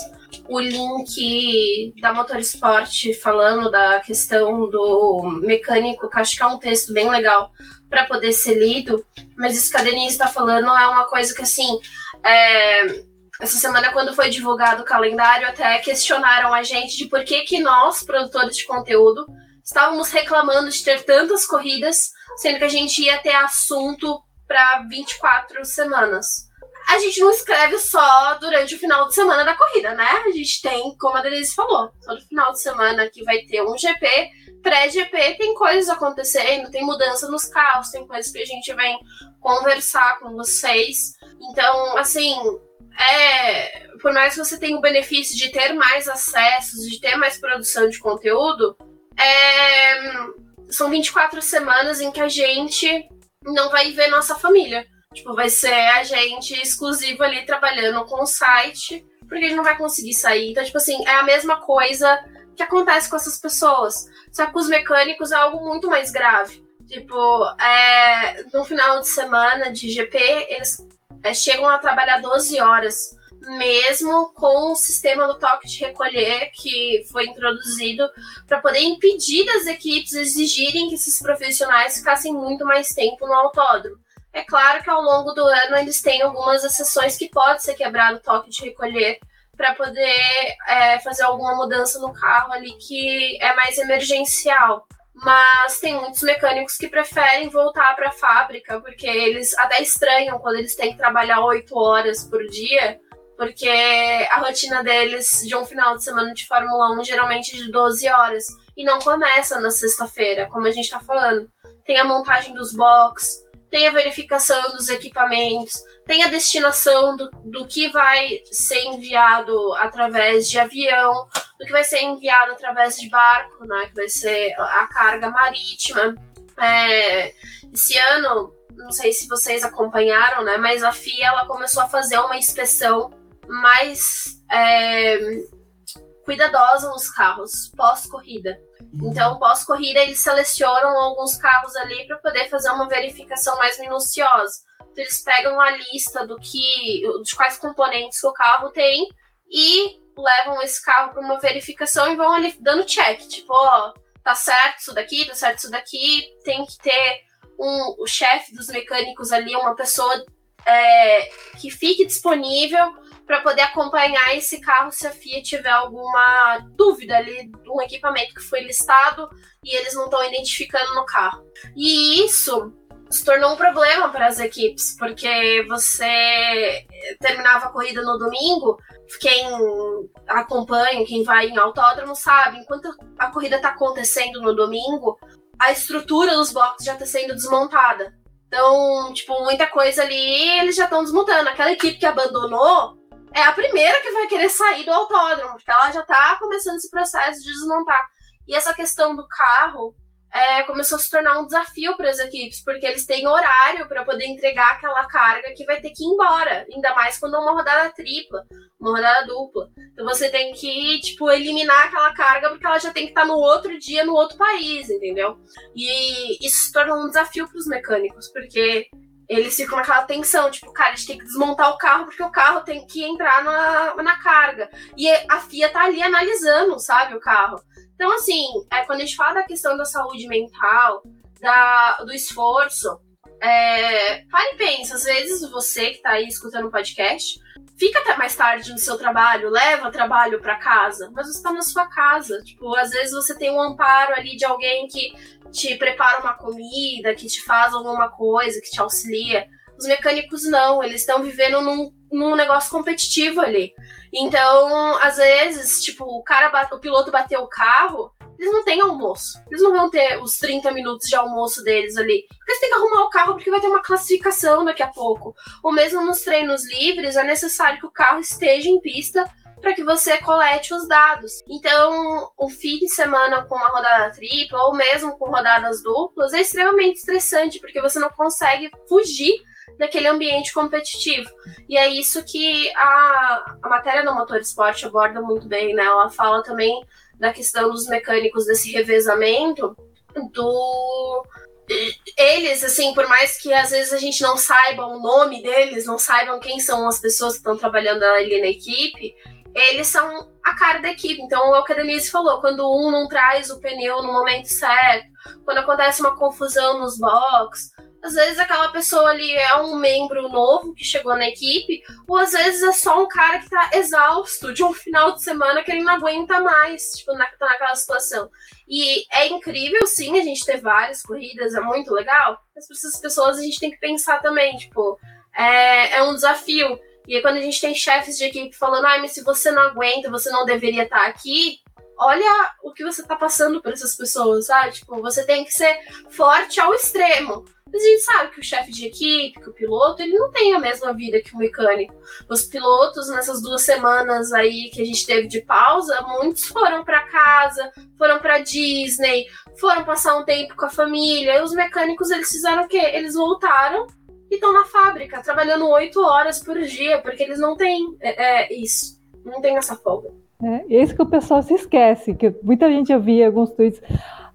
Speaker 2: o link da Motorsport falando da questão do mecânico, que acho que é um texto bem legal para poder ser lido. Mas isso que a Denise está falando é uma coisa que, assim, é, essa semana, quando foi divulgado o calendário, até questionaram a gente de por que, que nós, produtores de conteúdo, estávamos reclamando de ter tantas corridas, sendo que a gente ia ter assunto para 24 semanas. A gente não escreve só durante o final de semana da corrida, né? A gente tem, como a Denise falou, todo final de semana que vai ter um GP, pré-GP tem coisas acontecendo, tem mudança nos carros, tem coisas que a gente vem conversar com vocês. Então, assim, é, por mais que você tenha o benefício de ter mais acessos, de ter mais produção de conteúdo, é, são 24 semanas em que a gente não vai ver nossa família. Tipo, vai ser a gente exclusivo ali trabalhando com o site, porque a gente não vai conseguir sair. Então, tipo assim, é a mesma coisa que acontece com essas pessoas. Só que com os mecânicos é algo muito mais grave. Tipo, é, no final de semana de GP, eles é, chegam a trabalhar 12 horas, mesmo com o sistema do toque de recolher que foi introduzido para poder impedir das equipes exigirem que esses profissionais ficassem muito mais tempo no autódromo. É claro que ao longo do ano eles têm algumas exceções que pode ser quebrado o toque de recolher para poder é, fazer alguma mudança no carro ali que é mais emergencial. Mas tem muitos mecânicos que preferem voltar para a fábrica, porque eles até estranham quando eles têm que trabalhar oito horas por dia, porque a rotina deles de um final de semana de Fórmula 1 geralmente é de 12 horas. E não começa na sexta-feira, como a gente está falando. Tem a montagem dos box, tem a verificação dos equipamentos, tem a destinação do, do que vai ser enviado através de avião, do que vai ser enviado através de barco, né, que vai ser a carga marítima. É, esse ano, não sei se vocês acompanharam, né, mas a FIA ela começou a fazer uma inspeção mais é, cuidadosa nos carros pós-corrida. Então, pós-corrida, eles selecionam alguns carros ali para poder fazer uma verificação mais minuciosa. Então, eles pegam a lista do que, de quais componentes o carro tem e levam esse carro para uma verificação e vão ali dando check, tipo, ó, tá certo isso daqui, tá certo isso daqui, tem que ter um, o chefe dos mecânicos ali, uma pessoa é, que fique disponível para poder acompanhar esse carro se a FIA tiver alguma dúvida ali do equipamento que foi listado e eles não estão identificando no carro. E isso se tornou um problema para as equipes, porque você terminava a corrida no domingo, quem acompanha, quem vai em autódromo sabe, enquanto a corrida está acontecendo no domingo, a estrutura dos boxes já está sendo desmontada. Então, tipo, muita coisa ali eles já estão desmontando. Aquela equipe que abandonou é a primeira que vai querer sair do autódromo, porque ela já está começando esse processo de desmontar. E essa questão do carro é, começou a se tornar um desafio para as equipes, porque eles têm horário para poder entregar aquela carga que vai ter que ir embora, ainda mais quando é uma rodada tripla, uma rodada dupla. Então você tem que, tipo, eliminar aquela carga porque ela já tem que estar tá no outro dia, no outro país, entendeu? E isso se tornou um desafio para os mecânicos, porque eles ficam naquela tensão, tipo, cara, a gente tem que desmontar o carro porque o carro tem que entrar na, na carga. E a FIA tá ali analisando, sabe, o carro. Então, assim, é, quando a gente fala da questão da saúde mental, da, do esforço, é, pare e pense, às vezes você que tá aí escutando o podcast, fica até mais tarde no seu trabalho, leva trabalho para casa, mas você tá na sua casa. Tipo, às vezes você tem um amparo ali de alguém que te prepara uma comida, que te faz alguma coisa, que te auxilia. Os mecânicos não, eles estão vivendo num, num negócio competitivo ali. Então, às vezes, tipo, o cara, bate, o piloto bateu o carro, eles não têm almoço. Eles não vão ter os 30 minutos de almoço deles ali. Porque eles têm que arrumar o carro porque vai ter uma classificação daqui a pouco. Ou mesmo nos treinos livres, é necessário que o carro esteja em pista para que você colete os dados. Então, o fim de semana com uma rodada tripla ou mesmo com rodadas duplas é extremamente estressante porque você não consegue fugir daquele ambiente competitivo. E é isso que a, a matéria do Motor Esporte aborda muito bem, né? Ela fala também da questão dos mecânicos desse revezamento, do eles, assim, por mais que às vezes a gente não saiba o nome deles, não saibam quem são as pessoas que estão trabalhando ali na equipe, eles são a cara da equipe. Então, o Academias falou, quando um não traz o pneu no momento certo, quando acontece uma confusão nos box, às vezes aquela pessoa ali é um membro novo que chegou na equipe, ou às vezes é só um cara que tá exausto de um final de semana que ele não aguenta mais, tipo, na, tá naquela situação. E é incrível, sim, a gente ter várias corridas, é muito legal, mas para essas pessoas a gente tem que pensar também, tipo, é, é um desafio. E aí, quando a gente tem chefes de equipe falando, ah, mas se você não aguenta, você não deveria estar aqui, olha o que você tá passando para essas pessoas, sabe? Tipo, você tem que ser forte ao extremo. Mas a gente sabe que o chefe de equipe, que o piloto, ele não tem a mesma vida que o mecânico. Os pilotos, nessas duas semanas aí que a gente teve de pausa, muitos foram para casa, foram para Disney, foram passar um tempo com a família. E os mecânicos, eles fizeram o quê? Eles voltaram e estão na fábrica, trabalhando oito horas por dia, porque eles não têm é, é, isso. Não tem essa folga.
Speaker 3: É, é isso que o pessoal se esquece, que muita gente eu alguns tweets.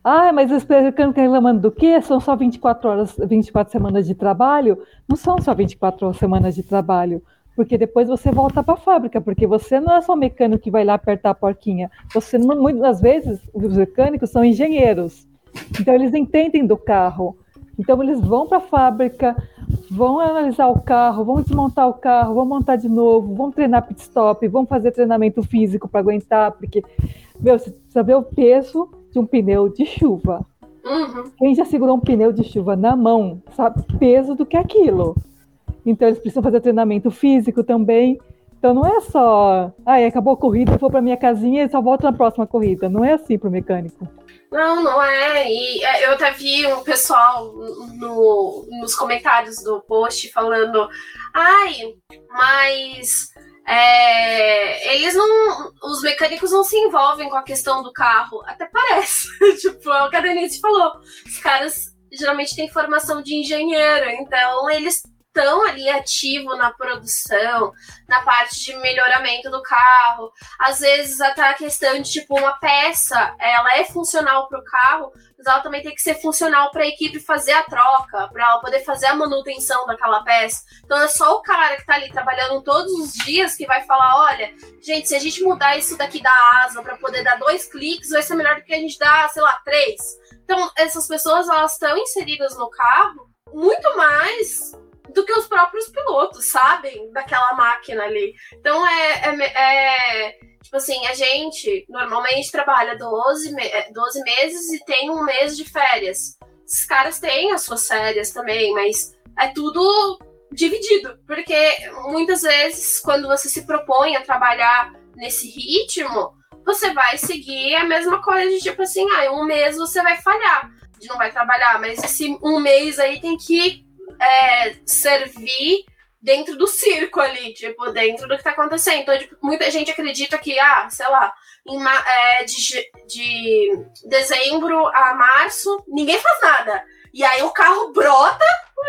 Speaker 3: Ah, mas os americanos reclamando do quê? São só 24 horas, 24 semanas de trabalho? Não são só 24 semanas de trabalho, porque depois você volta para a fábrica, porque você não é só mecânico que vai lá apertar a porquinha. Você, muitas vezes, os mecânicos são engenheiros. Então, eles entendem do carro. Então, eles vão para a fábrica, vão analisar o carro, vão desmontar o carro, vão montar de novo, vão treinar pit stop, vão fazer treinamento físico para aguentar, porque, meu, você precisa ver o peso de um pneu de chuva.
Speaker 2: Uhum.
Speaker 3: Quem já segurou um pneu de chuva na mão sabe peso do que aquilo. Então eles precisam fazer treinamento físico também. Então não é só, ah, acabou a corrida, vou para minha casinha e só volto na próxima corrida. Não é assim para o mecânico.
Speaker 2: Não, não é. E é, eu até vi um pessoal no, nos comentários do post falando, ai, mas é, eles não. Os mecânicos não se envolvem com a questão do carro. Até parece. tipo, é o que a Denise falou. Os caras geralmente têm formação de engenheiro, então eles estão ali ativo na produção, na parte de melhoramento do carro. Às vezes até a questão de tipo uma peça, ela é funcional para o carro, mas ela também tem que ser funcional para a equipe fazer a troca, para ela poder fazer a manutenção daquela peça. Então é só o cara que está ali trabalhando todos os dias que vai falar, olha, gente, se a gente mudar isso daqui da asa para poder dar dois cliques, vai ser melhor do que a gente dar, sei lá, três. Então essas pessoas elas estão inseridas no carro muito mais do que os próprios pilotos sabem daquela máquina ali. Então é, é, é tipo assim, a gente normalmente trabalha 12, 12 é, meses e tem um mês de férias. Esses caras têm as suas férias também, mas é tudo dividido, porque muitas vezes quando você se propõe a trabalhar nesse ritmo, você vai seguir a mesma coisa de tipo assim, ah, um mês você vai falhar, de não vai trabalhar, mas esse um mês aí tem que é, servir dentro do circo ali, tipo, dentro do que tá acontecendo. Então, tipo, muita gente acredita que, ah, sei lá, em, é, de, de dezembro a março, ninguém faz nada. E aí o carro brota,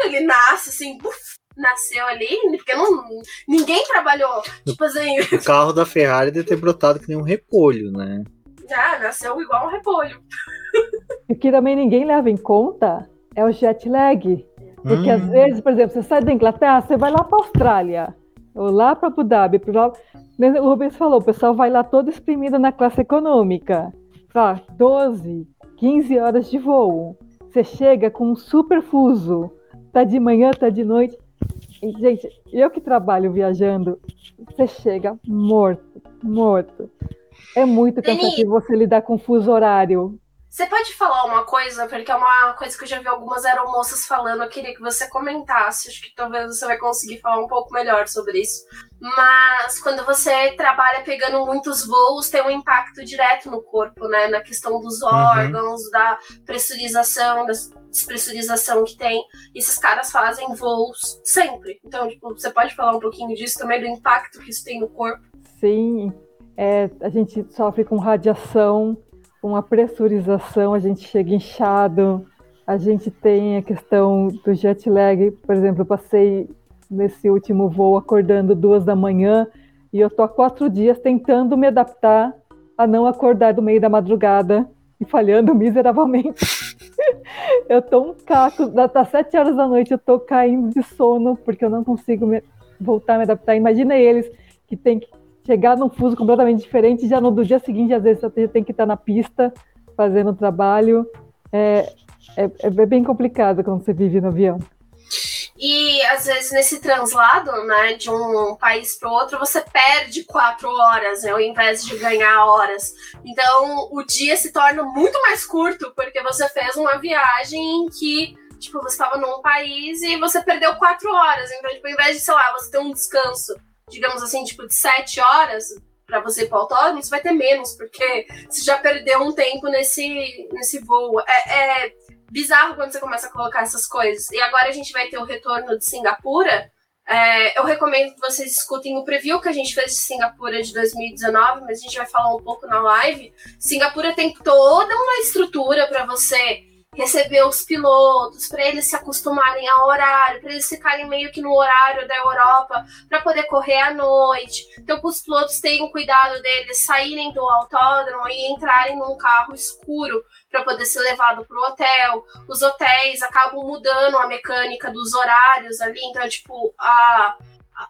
Speaker 2: ele nasce assim, puf, nasceu ali, porque não, ninguém trabalhou. Tipo assim.
Speaker 1: O carro da Ferrari deve ter brotado que nem um repolho, né?
Speaker 2: Já, nasceu igual um repolho.
Speaker 3: O que também ninguém leva em conta é o jet lag. Porque hum. às vezes, por exemplo, você sai da Inglaterra, você vai lá para a Austrália, ou lá para Abu Dhabi. O Rubens falou, o pessoal vai lá todo exprimido na classe econômica. Tá, 12, 15 horas de voo. Você chega com um super fuso. Tá de manhã, tá de noite. E, gente, eu que trabalho viajando, você chega morto, morto. É muito cansativo você lidar com fuso horário.
Speaker 2: Você pode falar uma coisa, porque é uma coisa que eu já vi algumas aeromoças falando, eu queria que você comentasse, acho que talvez você vai conseguir falar um pouco melhor sobre isso. Mas quando você trabalha pegando muitos voos, tem um impacto direto no corpo, né? Na questão dos uhum. órgãos, uhum. da pressurização, da despressurização que tem. E esses caras fazem voos sempre. Então, tipo, você pode falar um pouquinho disso também, do impacto que isso tem no corpo?
Speaker 3: Sim, é, a gente sofre com radiação uma pressurização, a gente chega inchado, a gente tem a questão do jet lag, por exemplo, eu passei nesse último voo acordando duas da manhã e eu tô há quatro dias tentando me adaptar a não acordar do meio da madrugada e falhando miseravelmente. eu tô um caco, das sete horas da noite eu tô caindo de sono porque eu não consigo me, voltar a me adaptar. Imagina eles que tem que chegar num fuso completamente diferente, já no do dia seguinte, às vezes, você tem que estar na pista fazendo o trabalho. É, é, é bem complicado quando você vive no avião.
Speaker 2: E às vezes nesse translado, né, de um país para outro, você perde quatro horas, né, ao invés de ganhar horas. Então o dia se torna muito mais curto porque você fez uma viagem em que tipo você estava num país e você perdeu quatro horas. Então, tipo, ao invés de sei lá, você ter um descanso digamos assim, tipo, de sete horas para você ir para o autódromo, você vai ter menos, porque você já perdeu um tempo nesse, nesse voo. É, é bizarro quando você começa a colocar essas coisas. E agora a gente vai ter o retorno de Singapura. É, eu recomendo que vocês escutem o preview que a gente fez de Singapura de 2019, mas a gente vai falar um pouco na live. Singapura tem toda uma estrutura para você receber os pilotos, para eles se acostumarem ao horário, para eles ficarem meio que no horário da Europa, para poder correr à noite. Então, os pilotos tenham cuidado deles saírem do autódromo e entrarem num carro escuro para poder ser levado para o hotel. Os hotéis acabam mudando a mecânica dos horários ali, então, tipo, a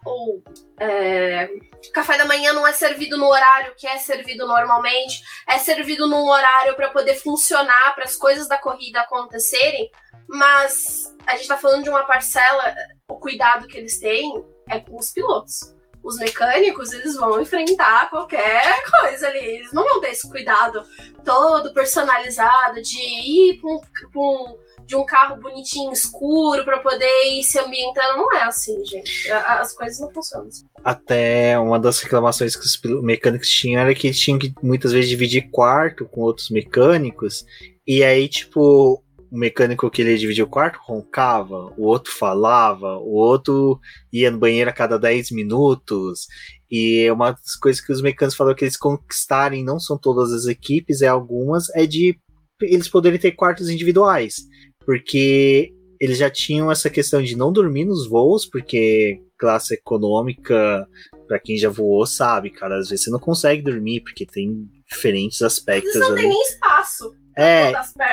Speaker 2: ou é, café da manhã não é servido no horário que é servido normalmente, é servido num horário para poder funcionar, para as coisas da corrida acontecerem, mas a gente está falando de uma parcela, o cuidado que eles têm é com os pilotos. Os mecânicos, eles vão enfrentar qualquer coisa ali, eles não vão ter esse cuidado todo personalizado de ir um de um carro bonitinho, escuro, para poder ir se ambientando. Não é assim, gente. As coisas não funcionam assim.
Speaker 1: Até uma das reclamações que os mecânicos tinham era que eles tinham que muitas vezes dividir quarto com outros mecânicos. E aí, tipo, o mecânico que ele dividia o quarto roncava, o outro falava, o outro ia no banheiro a cada 10 minutos. E uma das coisas que os mecânicos falaram que eles conquistarem, não são todas as equipes, é algumas, é de eles poderem ter quartos individuais porque eles já tinham essa questão de não dormir nos voos, porque classe econômica, para quem já voou, sabe, cara, às vezes você não consegue dormir, porque tem diferentes aspectos. Eles
Speaker 2: não
Speaker 1: ali.
Speaker 2: tem nem espaço.
Speaker 1: É,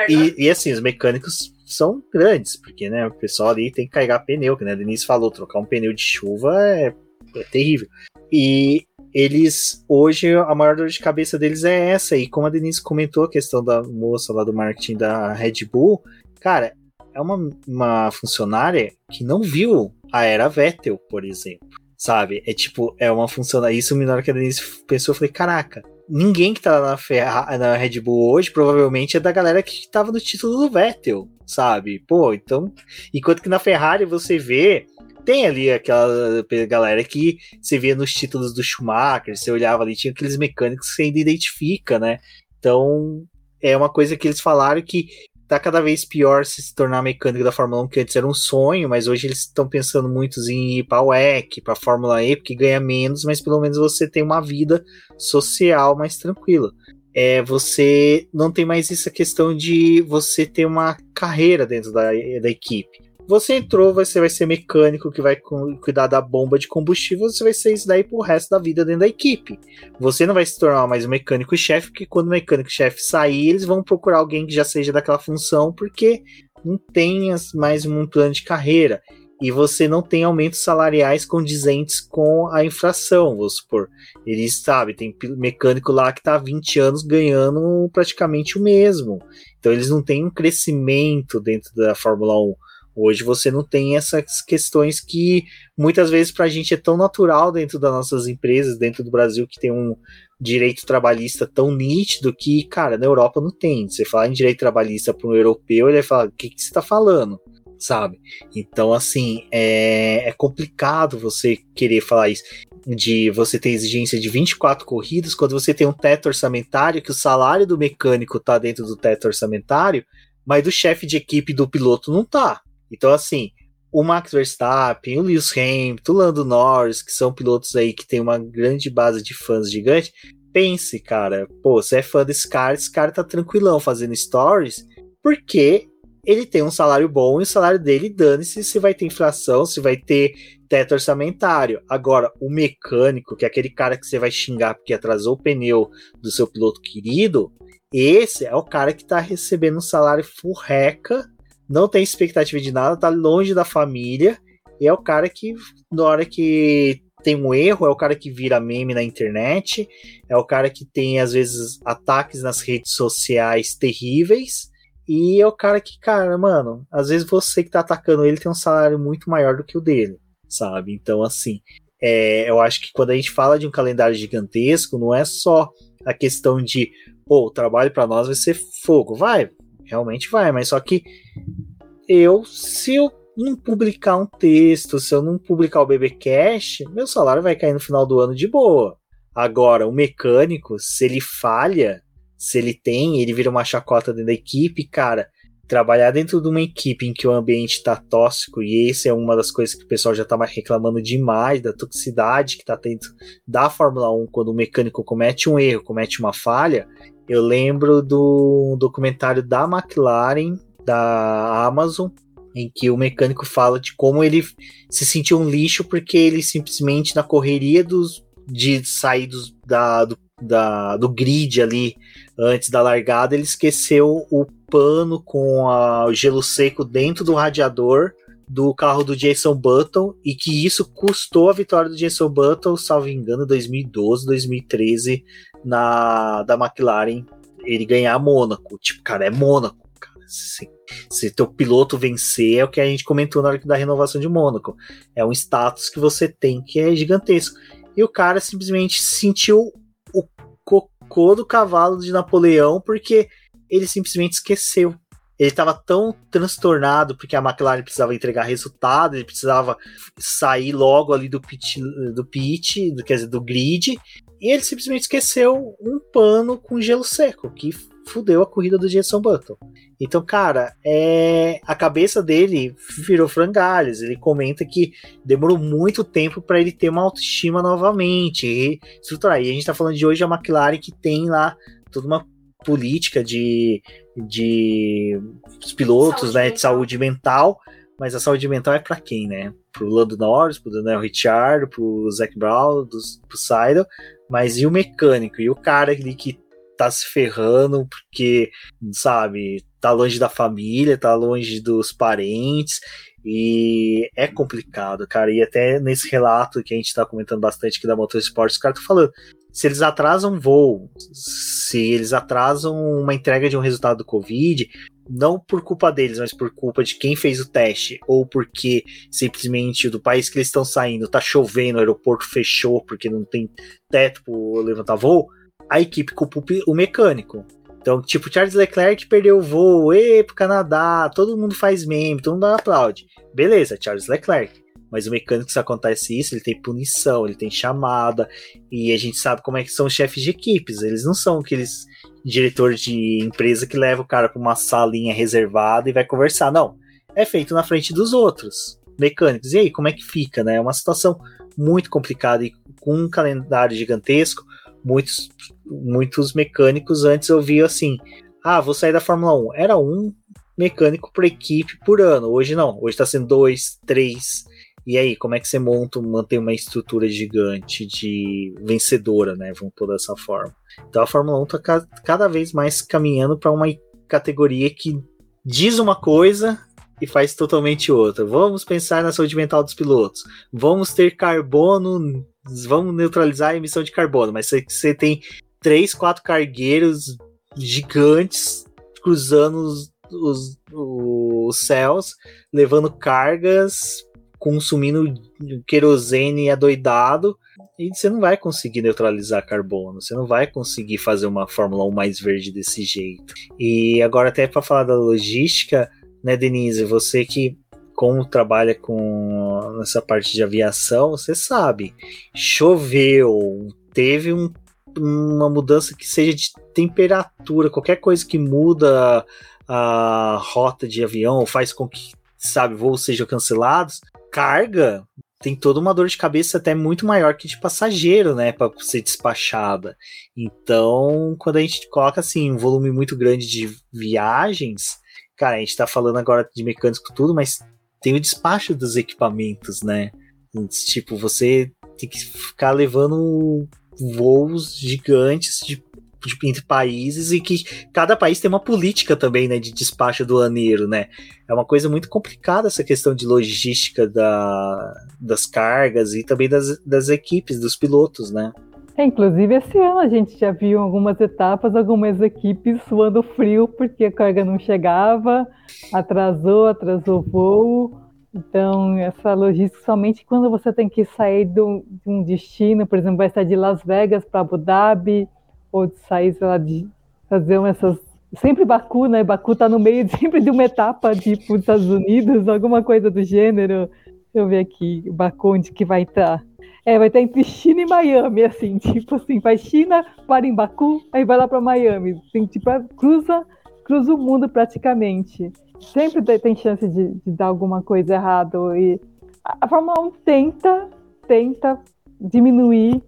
Speaker 1: e, e, assim, os mecânicos são grandes, porque né, o pessoal ali tem que carregar pneu, que né, a Denise falou, trocar um pneu de chuva é, é terrível. E eles, hoje, a maior dor de cabeça deles é essa, e como a Denise comentou a questão da moça lá do marketing da Red Bull, Cara, é uma, uma funcionária que não viu a era Vettel, por exemplo. Sabe? É tipo, é uma funcionária. Isso na hora que a Denise pensou, eu falei, caraca, ninguém que tá na, Ferra, na Red Bull hoje provavelmente é da galera que tava no título do Vettel, sabe? Pô, então. Enquanto que na Ferrari você vê. Tem ali aquela galera que você via nos títulos do Schumacher, você olhava ali, tinha aqueles mecânicos que você ainda identifica, né? Então, é uma coisa que eles falaram que tá cada vez pior se tornar mecânico da Fórmula 1, que antes era um sonho, mas hoje eles estão pensando muito em ir para o WEC, para a Fórmula E, porque ganha menos, mas pelo menos você tem uma vida social mais tranquila. É, você não tem mais essa questão de você ter uma carreira dentro da, da equipe. Você entrou, você vai ser mecânico que vai cuidar da bomba de combustível, você vai ser isso daí pro resto da vida dentro da equipe. Você não vai se tornar mais um mecânico-chefe, porque quando o mecânico-chefe sair, eles vão procurar alguém que já seja daquela função, porque não tem mais um plano de carreira. E você não tem aumentos salariais condizentes com a infração, vamos supor. Eles, sabe, tem mecânico lá que está há 20 anos ganhando praticamente o mesmo. Então eles não têm um crescimento dentro da Fórmula 1 Hoje você não tem essas questões que muitas vezes para a gente é tão natural dentro das nossas empresas, dentro do Brasil, que tem um direito trabalhista tão nítido que, cara, na Europa não tem. Você falar em direito trabalhista para um europeu, ele vai falar: o que, que você está falando? Sabe? Então, assim, é, é complicado você querer falar isso de você ter exigência de 24 corridas quando você tem um teto orçamentário que o salário do mecânico tá dentro do teto orçamentário, mas do chefe de equipe do piloto não tá. Então, assim, o Max Verstappen, o Lewis Hamilton, o Lando Norris, que são pilotos aí que tem uma grande base de fãs gigante, pense, cara, pô, você é fã desse cara, esse cara tá tranquilão fazendo stories, porque ele tem um salário bom e o salário dele dane-se se vai ter inflação, se vai ter teto orçamentário. Agora, o mecânico, que é aquele cara que você vai xingar porque atrasou o pneu do seu piloto querido, esse é o cara que tá recebendo um salário furreca não tem expectativa de nada, tá longe da família, e é o cara que, na hora que tem um erro, é o cara que vira meme na internet, é o cara que tem, às vezes, ataques nas redes sociais terríveis, e é o cara que, cara, mano, às vezes você que tá atacando ele tem um salário muito maior do que o dele, sabe? Então, assim, é, eu acho que quando a gente fala de um calendário gigantesco, não é só a questão de, pô, o trabalho para nós vai ser fogo. Vai, realmente vai, mas só que eu, se eu não publicar um texto, se eu não publicar o BB Cash, meu salário vai cair no final do ano de boa. Agora, o mecânico, se ele falha, se ele tem, ele vira uma chacota dentro da equipe, cara. Trabalhar dentro de uma equipe em que o ambiente tá tóxico, e essa é uma das coisas que o pessoal já tá reclamando demais, da toxicidade que tá dentro da Fórmula 1, quando o mecânico comete um erro, comete uma falha. Eu lembro do documentário da McLaren, da Amazon, em que o mecânico fala de como ele se sentiu um lixo porque ele simplesmente na correria dos, de sair dos, da, do, da, do grid ali antes da largada, ele esqueceu o pano com a, o gelo seco dentro do radiador do carro do Jason Button e que isso custou a vitória do Jason Button, salvo engano, 2012, 2013 na da McLaren, ele ganhar Mônaco. Tipo, cara, é Mônaco, cara. Se, se teu piloto vencer, é o que a gente comentou na hora da renovação de Mônaco. É um status que você tem que é gigantesco. E o cara simplesmente sentiu o cocô do cavalo de Napoleão porque ele simplesmente esqueceu. Ele estava tão transtornado porque a McLaren precisava entregar resultado, ele precisava sair logo ali do pit, do pit, do, quer dizer, do grid, e ele simplesmente esqueceu um pano com gelo seco, que fudeu a corrida do Jenson Button. Então, cara, é a cabeça dele virou frangalhos. Ele comenta que demorou muito tempo para ele ter uma autoestima novamente e. E a gente tá falando de hoje a McLaren que tem lá toda uma política de, de pilotos, saúde né, de saúde mental, mas a saúde mental é para quem, né? Pro Lando Norris, pro Daniel Ricciardo, pro Zac Brown, dos, pro Seidel, mas e o mecânico? E o cara ali que tá se ferrando porque, sabe, tá longe da família, tá longe dos parentes, e é complicado, cara. E até nesse relato que a gente tá comentando bastante aqui da Motorsport, os caras estão falando. Se eles atrasam voo, se eles atrasam uma entrega de um resultado do Covid, não por culpa deles, mas por culpa de quem fez o teste, ou porque simplesmente do país que eles estão saindo tá chovendo, o aeroporto fechou porque não tem teto para levantar voo, a equipe culpa o mecânico. Então, tipo, Charles Leclerc perdeu o voo, e pro Canadá, todo mundo faz meme, todo mundo aplaude. Beleza, Charles Leclerc. Mas o mecânico, se acontece isso, ele tem punição, ele tem chamada, e a gente sabe como é que são os chefes de equipes. Eles não são aqueles diretores de empresa que leva o cara para uma salinha reservada e vai conversar. Não. É feito na frente dos outros mecânicos. E aí, como é que fica, né? É uma situação muito complicada e com um calendário gigantesco, muitos, muitos mecânicos antes ouviam assim: ah, vou sair da Fórmula 1. Era um mecânico por equipe por ano. Hoje não. Hoje está sendo dois, três. E aí, como é que você monta, mantém uma estrutura gigante de vencedora, né? Vamos pôr dessa forma. Então a Fórmula 1 está cada vez mais caminhando para uma categoria que diz uma coisa e faz totalmente outra. Vamos pensar na saúde mental dos pilotos. Vamos ter carbono, vamos neutralizar a emissão de carbono, mas você tem três, quatro cargueiros gigantes cruzando os, os, os céus, levando cargas, consumindo querosene adoidado, e você não vai conseguir neutralizar carbono, você não vai conseguir fazer uma Fórmula 1 mais verde desse jeito. E agora, até para falar da logística, né, Denise, você que como trabalha com essa parte de aviação, você sabe, choveu, teve um uma mudança que seja de temperatura, qualquer coisa que muda a rota de avião, faz com que, sabe, voos sejam cancelados, carga tem toda uma dor de cabeça até muito maior que de passageiro, né, para ser despachada. Então, quando a gente coloca assim um volume muito grande de viagens, cara, a gente tá falando agora de mecânico tudo, mas tem o despacho dos equipamentos, né? Tipo, você tem que ficar levando voos gigantes de, de, entre países e que cada país tem uma política também, né, de despacho aduaneiro, né? É uma coisa muito complicada essa questão de logística da, das cargas e também das, das equipes, dos pilotos, né?
Speaker 3: É, inclusive esse ano a gente já viu algumas etapas, algumas equipes suando frio porque a carga não chegava, atrasou, atrasou o voo. Então, essa logística somente quando você tem que sair do, de um destino, por exemplo, vai sair de Las Vegas para Abu Dhabi, ou de sair, sei lá, de fazer essas. Sempre Baku, né? Baku está no meio sempre de uma etapa, tipo, dos Estados Unidos, alguma coisa do gênero. Deixa eu ver aqui, Baku, onde que vai estar. É, vai ter entre China e Miami, assim, tipo assim, faz China, para em Baku, aí vai lá para Miami. Tipo, cruza, cruza o mundo praticamente. Sempre tem chance de, de dar alguma coisa errada. E a Fórmula 1 tenta, tenta diminuir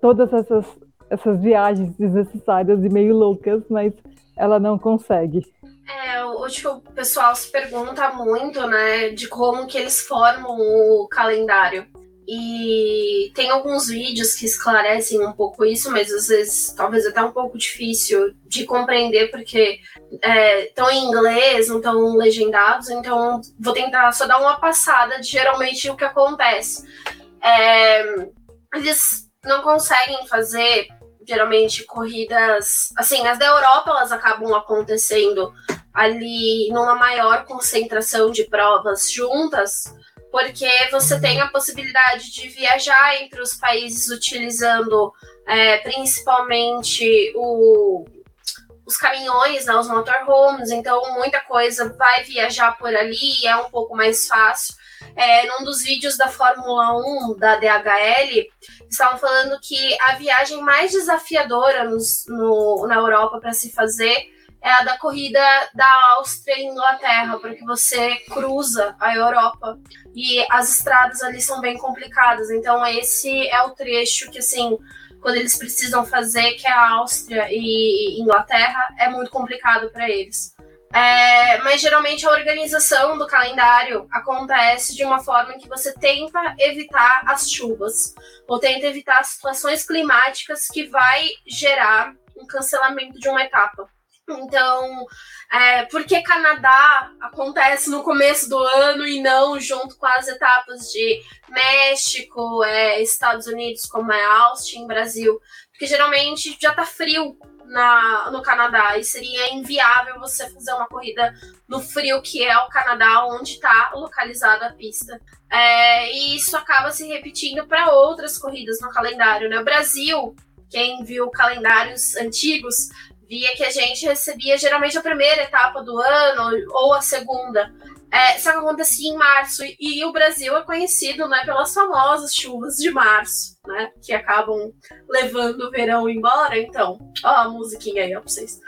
Speaker 3: todas essas, essas viagens desnecessárias e meio loucas, mas ela não consegue.
Speaker 2: É, hoje o pessoal se pergunta muito, né, de como que eles formam o calendário. E tem alguns vídeos que esclarecem um pouco isso, mas às vezes talvez até um pouco difícil de compreender, porque estão é, em inglês, não estão legendados, então vou tentar só dar uma passada de geralmente o que acontece. É, eles não conseguem fazer geralmente corridas assim as da Europa elas acabam acontecendo ali numa maior concentração de provas juntas porque você tem a possibilidade de viajar entre os países utilizando é, principalmente o, os caminhões, né, os motorhomes, então muita coisa vai viajar por ali, é um pouco mais fácil. É, num dos vídeos da Fórmula 1 da DHL, estavam falando que a viagem mais desafiadora nos, no, na Europa para se fazer é a da corrida da Áustria e Inglaterra, porque você cruza a Europa e as estradas ali são bem complicadas. Então esse é o trecho que assim, quando eles precisam fazer, que é a Áustria e Inglaterra, é muito complicado para eles. É, mas geralmente a organização do calendário acontece de uma forma que você tenta evitar as chuvas ou tenta evitar situações climáticas que vai gerar um cancelamento de uma etapa. Então, é, por que Canadá acontece no começo do ano e não junto com as etapas de México, é, Estados Unidos, como é Austin, Brasil? Porque geralmente já tá frio na, no Canadá e seria inviável você fazer uma corrida no frio que é o Canadá, onde está localizada a pista. É, e isso acaba se repetindo para outras corridas no calendário. Né? O Brasil, quem viu calendários antigos, via que a gente recebia geralmente a primeira etapa do ano ou a segunda. É, só que acontecia em março e, e, o Brasil é conhecido né, pelas famosas chuvas de março, né, que acabam levando o verão embora. Então, ó a musiquinha aí ó, pra vocês.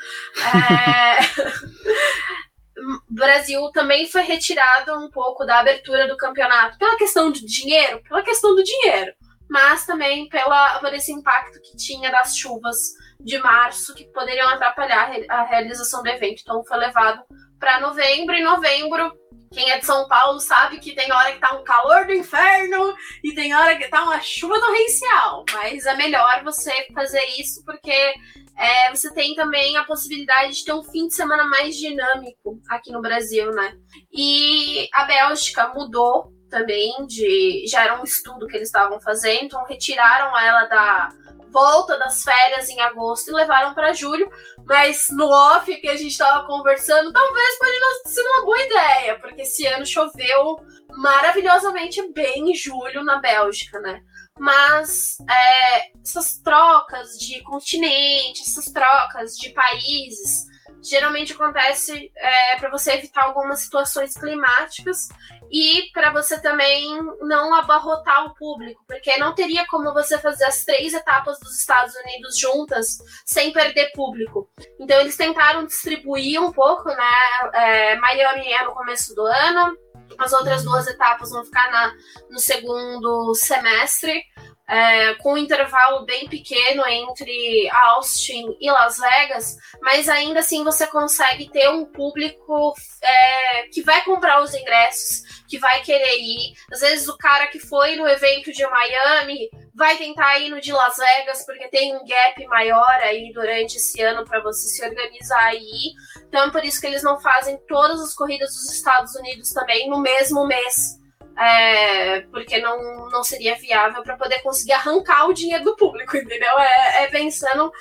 Speaker 2: É... Brasil também foi retirado um pouco da abertura do campeonato pela questão de dinheiro, pela questão do dinheiro, mas também pela, por esse impacto que tinha das chuvas de março que poderiam atrapalhar a realização do evento. Então foi levado para novembro. E novembro, quem é de São Paulo sabe que tem hora que tá um calor do inferno e tem hora que tá uma chuva torrencial. Mas é melhor você fazer isso porque é, você tem também a possibilidade de ter um fim de semana mais dinâmico aqui no Brasil, né? E a Bélgica mudou também de. Já era um estudo que eles estavam fazendo, então retiraram ela da volta das férias em agosto e levaram para julho, mas no off que a gente estava conversando, talvez pode ter sido uma boa ideia, porque esse ano choveu maravilhosamente bem em julho na Bélgica, né? Mas é, essas trocas de continente, essas trocas de países, geralmente acontece é, para você evitar algumas situações climáticas e para você também não abarrotar o público, porque não teria como você fazer as três etapas dos Estados Unidos juntas sem perder público. Então eles tentaram distribuir um pouco, né? É, Miami é no começo do ano, as outras duas etapas vão ficar na, no segundo semestre é, com um intervalo bem pequeno entre Austin e Las Vegas, mas ainda assim você consegue ter um público é, que vai comprar os ingressos, que vai querer ir. Às vezes o cara que foi no evento de Miami vai tentar ir no de Las Vegas, porque tem um gap maior aí durante esse ano para você se organizar ir. Então, é por isso que eles não fazem todas as corridas dos Estados Unidos também no mesmo mês é, porque não, não seria viável para poder conseguir arrancar o dinheiro do público, entendeu? É, é pensando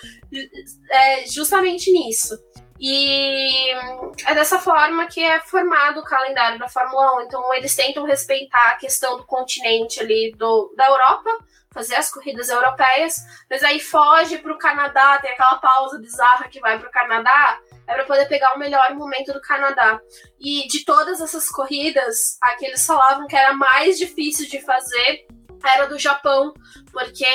Speaker 2: é, justamente nisso. E é dessa forma que é formado o calendário da Fórmula 1. Então, eles tentam respeitar a questão do continente ali do, da Europa, fazer as corridas europeias, mas aí foge para o Canadá, tem aquela pausa bizarra que vai para o Canadá, é para poder pegar o melhor momento do Canadá. E de todas essas corridas, a que eles falavam que era mais difícil de fazer era do Japão, porque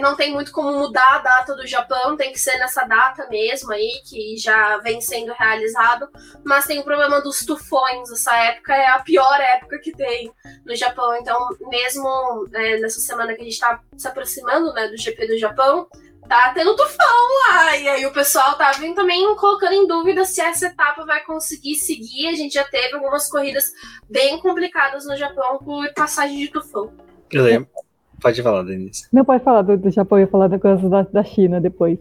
Speaker 2: não tem muito como mudar a data do Japão, tem que ser nessa data mesmo aí, que já vem sendo realizado. Mas tem o problema dos tufões, essa época é a pior época que tem no Japão. Então, mesmo é, nessa semana que a gente está se aproximando né, do GP do Japão, tá tendo tufão lá. E aí o pessoal tá vindo também colocando em dúvida se essa etapa vai conseguir seguir. A gente já teve algumas corridas bem complicadas no Japão por passagem de tufão.
Speaker 1: Eu lembro. Pode falar, Denise.
Speaker 3: Não pode falar do, do Japão, eu ia falar da coisa da, da China depois.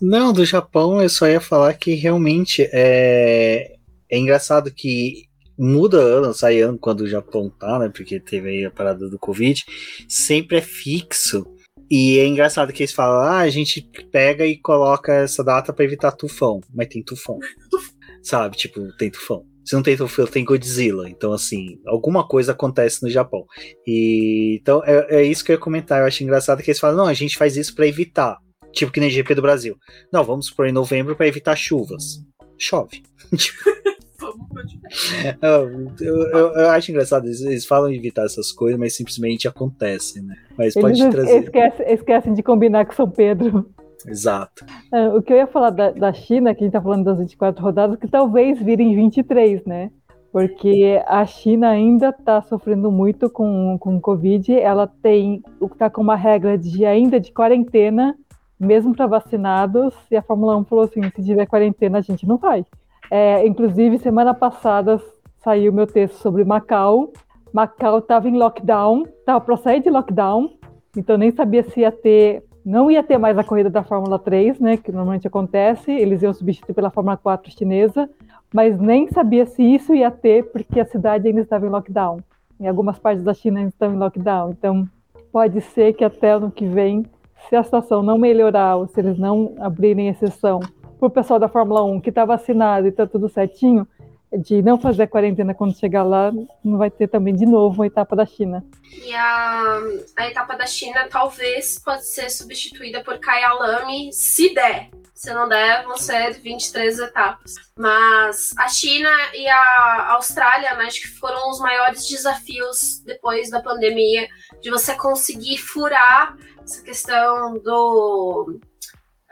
Speaker 1: Não, do Japão eu só ia falar que realmente é, é engraçado que muda ano, sai ano quando o Japão tá, né? Porque teve aí a parada do Covid, sempre é fixo. E é engraçado que eles falam, ah, a gente pega e coloca essa data para evitar tufão, mas tem tufão. Sabe, tipo, tem tufão. Se não tem tufão, tem Godzilla. Então, assim, alguma coisa acontece no Japão. E então é, é isso que eu ia comentar. Eu acho engraçado que eles falam, não, a gente faz isso para evitar. Tipo que nem GP do Brasil. Não, vamos por em novembro para evitar chuvas. Chove. Tipo, eu, eu, eu, acho engraçado, eles, eles, falam evitar essas coisas, mas simplesmente acontecem, né? Mas
Speaker 3: eles
Speaker 1: pode trazer.
Speaker 3: Esquecem, esquecem de combinar com São Pedro.
Speaker 1: Exato.
Speaker 3: É, o que eu ia falar da, da China, que a gente tá falando das 24 rodadas, que talvez virem 23, né? Porque a China ainda está sofrendo muito com, com Covid. Ela tem está com uma regra de ainda de quarentena, mesmo para vacinados. E a Fórmula 1 falou assim: se tiver quarentena, a gente não vai. É, inclusive, semana passada saiu meu texto sobre Macau. Macau estava em lockdown, estava para sair de lockdown, então nem sabia se ia ter, não ia ter mais a corrida da Fórmula 3, né, que normalmente acontece, eles iam substituir pela Fórmula 4 chinesa, mas nem sabia se isso ia ter, porque a cidade ainda estava em lockdown. Em algumas partes da China ainda estão em lockdown, então pode ser que até ano que vem, se a situação não melhorar ou se eles não abrirem exceção para o pessoal da Fórmula 1 que está vacinado e está tudo certinho, de não fazer a quarentena quando chegar lá, não vai ter também de novo a etapa da China.
Speaker 2: E a, a etapa da China talvez pode ser substituída por Kyalami, se der. Se não der, vão ser 23 etapas. Mas a China e a Austrália, né, acho que foram os maiores desafios depois da pandemia, de você conseguir furar essa questão do.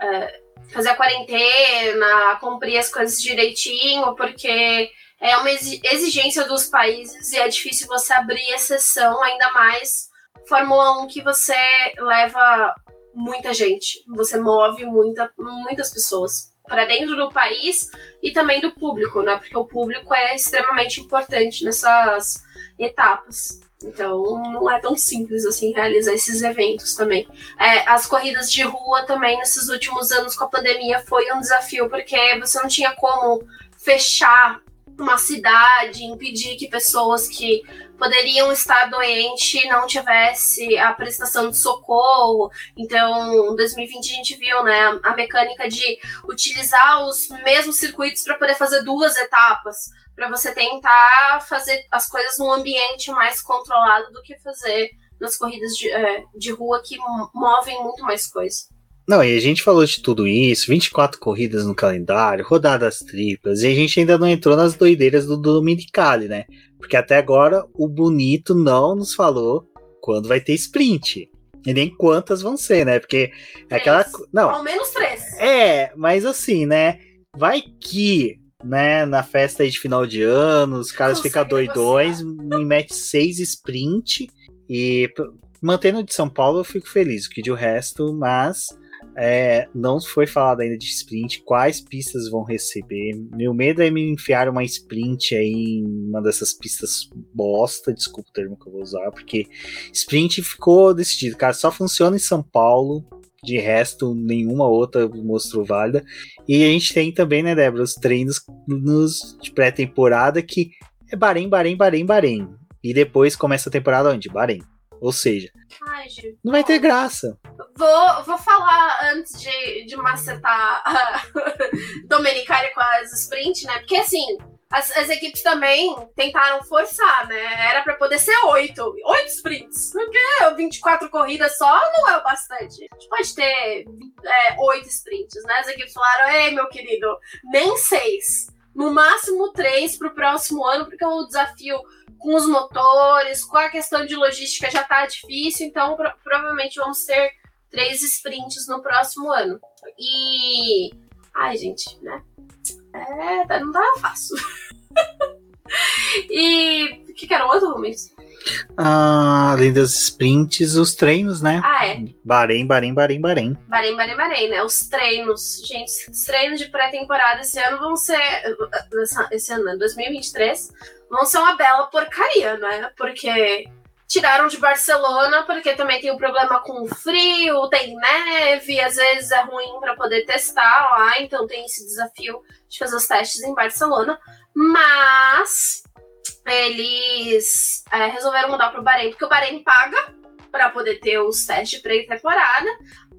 Speaker 2: É, fazer a quarentena, cumprir as coisas direitinho, porque é uma exigência dos países e é difícil você abrir exceção, ainda mais Fórmula 1 que você leva muita gente, você move muita, muitas pessoas para dentro do país e também do público, né? Porque o público é extremamente importante nessas etapas. Então não é tão simples assim realizar esses eventos também. É, as corridas de rua também nesses últimos anos com a pandemia foi um desafio porque você não tinha como fechar uma cidade, impedir que pessoas que poderiam estar doentes não tivesse a prestação de socorro. Então, em 2020 a gente viu, né, a mecânica de utilizar os mesmos circuitos para poder fazer duas etapas para você tentar fazer as coisas num ambiente mais controlado do que fazer nas corridas de, é, de rua que movem muito mais coisa.
Speaker 1: Não, e a gente falou de tudo isso, 24 corridas no calendário, rodadas triplas, e a gente ainda não entrou nas doideiras do, do Dominicali, né? Porque até agora o Bonito não nos falou quando vai ter sprint. E nem quantas vão ser, né? Porque é aquela. Não.
Speaker 2: Ao menos três.
Speaker 1: É, mas assim, né? Vai que né, na festa de final de ano, os caras ficam doidões, me mete seis sprint e mantendo de São Paulo eu fico feliz, que de o resto, mas é, não foi falado ainda de sprint, quais pistas vão receber. Meu medo é me enfiar uma sprint aí em uma dessas pistas bosta, desculpa o termo que eu vou usar, porque sprint ficou decidido, cara, só funciona em São Paulo, de resto, nenhuma outra mostrou válida. E a gente tem também, né, Débora, os treinos nos, de pré-temporada que é Bahrein, Bahrein, Bahrein, Bahrein. E depois começa a temporada onde? Bahrein. Ou seja, não vai ter graça.
Speaker 2: Vou, vou falar antes de, de macetar a Domenicali com as sprint, né? Porque assim, as, as, equipes também tentaram forçar, né? Era para poder ser oito. Oito sprints. Porque 24 corridas só não é o bastante. A gente pode ter é, oito sprints, né? As equipes falaram, ei, meu querido, nem seis. No máximo três pro próximo ano, porque o desafio com os motores, com a questão de logística já tá difícil, então pro provavelmente vamos ter três sprints no próximo ano. E. Ai, gente, né? É, tá, não tá fácil. e. O que, que era o outro, Rubens?
Speaker 1: Ah, além das sprints, os treinos, né?
Speaker 2: Ah, é.
Speaker 1: Bahrein, Bahrein, Bahrein, Bahrein.
Speaker 2: Bahrein, Bahrein, Bahrein, né? Os treinos. Gente, os treinos de pré-temporada esse ano vão ser. Esse ano, 2023, vão ser uma bela porcaria, né? Porque tiraram de Barcelona, porque também tem o um problema com o frio, tem neve, às vezes é ruim para poder testar lá, então tem esse desafio de fazer os testes em Barcelona. Mas eles é, resolveram mudar para o Bahrein, porque o Bahrein paga para poder ter os testes pré-temporada,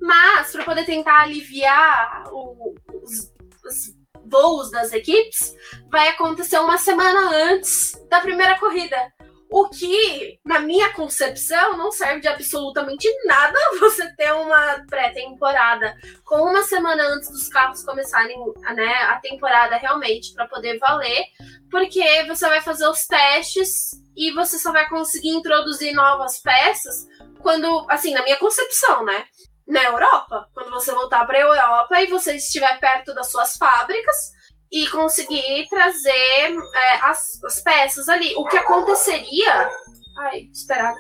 Speaker 2: mas para poder tentar aliviar o, os, os voos das equipes, vai acontecer uma semana antes da primeira corrida. O que, na minha concepção, não serve de absolutamente nada você ter uma pré-temporada com uma semana antes dos carros começarem né, a temporada realmente para poder valer, porque você vai fazer os testes e você só vai conseguir introduzir novas peças quando, assim, na minha concepção, né? Na Europa, quando você voltar para a Europa e você estiver perto das suas fábricas, e conseguir trazer é, as, as peças ali. O que aconteceria. Ai, esperar.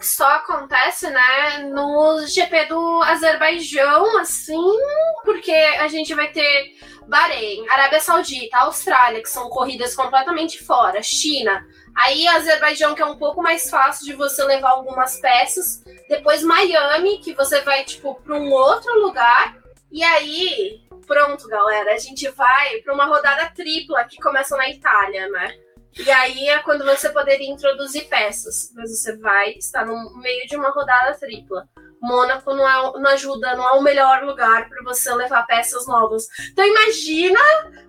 Speaker 2: Só acontece, né, no GP do Azerbaijão, assim, porque a gente vai ter Bahrein, Arábia Saudita, Austrália, que são corridas completamente fora, China. Aí Azerbaijão, que é um pouco mais fácil de você levar algumas peças. Depois Miami, que você vai, tipo, para um outro lugar. E aí, pronto, galera, a gente vai para uma rodada tripla que começa na Itália, né? E aí é quando você poderia introduzir peças, mas você vai estar no meio de uma rodada tripla. Mônaco não, é, não ajuda, não é o melhor lugar para você levar peças novas. Então imagina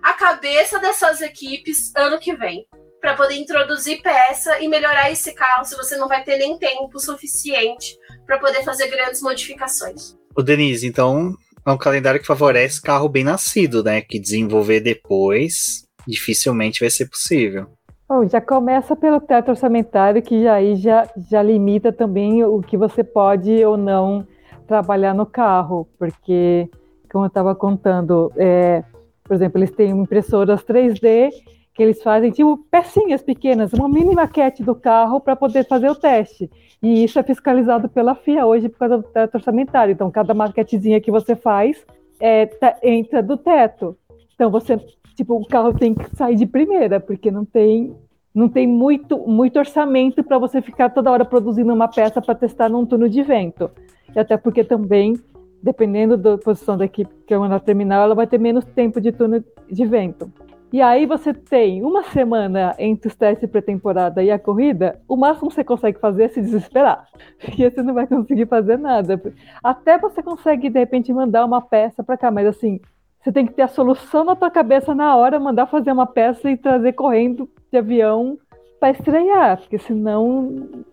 Speaker 2: a cabeça dessas equipes ano que vem para poder introduzir peça e melhorar esse carro se você não vai ter nem tempo suficiente para poder fazer grandes modificações.
Speaker 1: O Denise, então é um calendário que favorece carro bem nascido, né? Que desenvolver depois dificilmente vai ser possível.
Speaker 3: Bom, já começa pelo teto orçamentário, que aí já, já limita também o que você pode ou não trabalhar no carro, porque, como eu estava contando, é, por exemplo, eles têm impressoras 3D que eles fazem tipo pecinhas pequenas, uma mini maquete do carro para poder fazer o teste. E isso é fiscalizado pela FIA hoje por causa do teto orçamentário. Então, cada maquetezinha que você faz é, tá, entra do teto. Então, você, tipo, o carro tem que sair de primeira, porque não tem, não tem muito, muito orçamento para você ficar toda hora produzindo uma peça para testar num turno de vento. E até porque também, dependendo da posição da equipe que ela terminal, ela vai ter menos tempo de turno de vento. E aí você tem uma semana entre os testes pré-temporada e a corrida, o máximo que você consegue fazer é se desesperar. Porque você não vai conseguir fazer nada. Até você consegue, de repente, mandar uma peça para cá, mas assim, você tem que ter a solução na tua cabeça na hora, mandar fazer uma peça e trazer correndo de avião para estrear, porque senão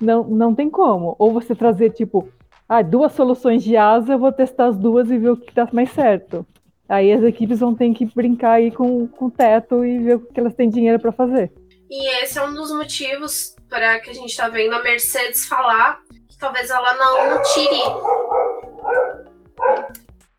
Speaker 3: não, não tem como. Ou você trazer, tipo, ah, duas soluções de asa, eu vou testar as duas e ver o que dá mais certo. Aí as equipes vão ter que brincar aí com, com o teto e ver o que elas têm dinheiro para fazer.
Speaker 2: E esse é um dos motivos para que a gente está vendo a Mercedes falar que talvez ela não tire.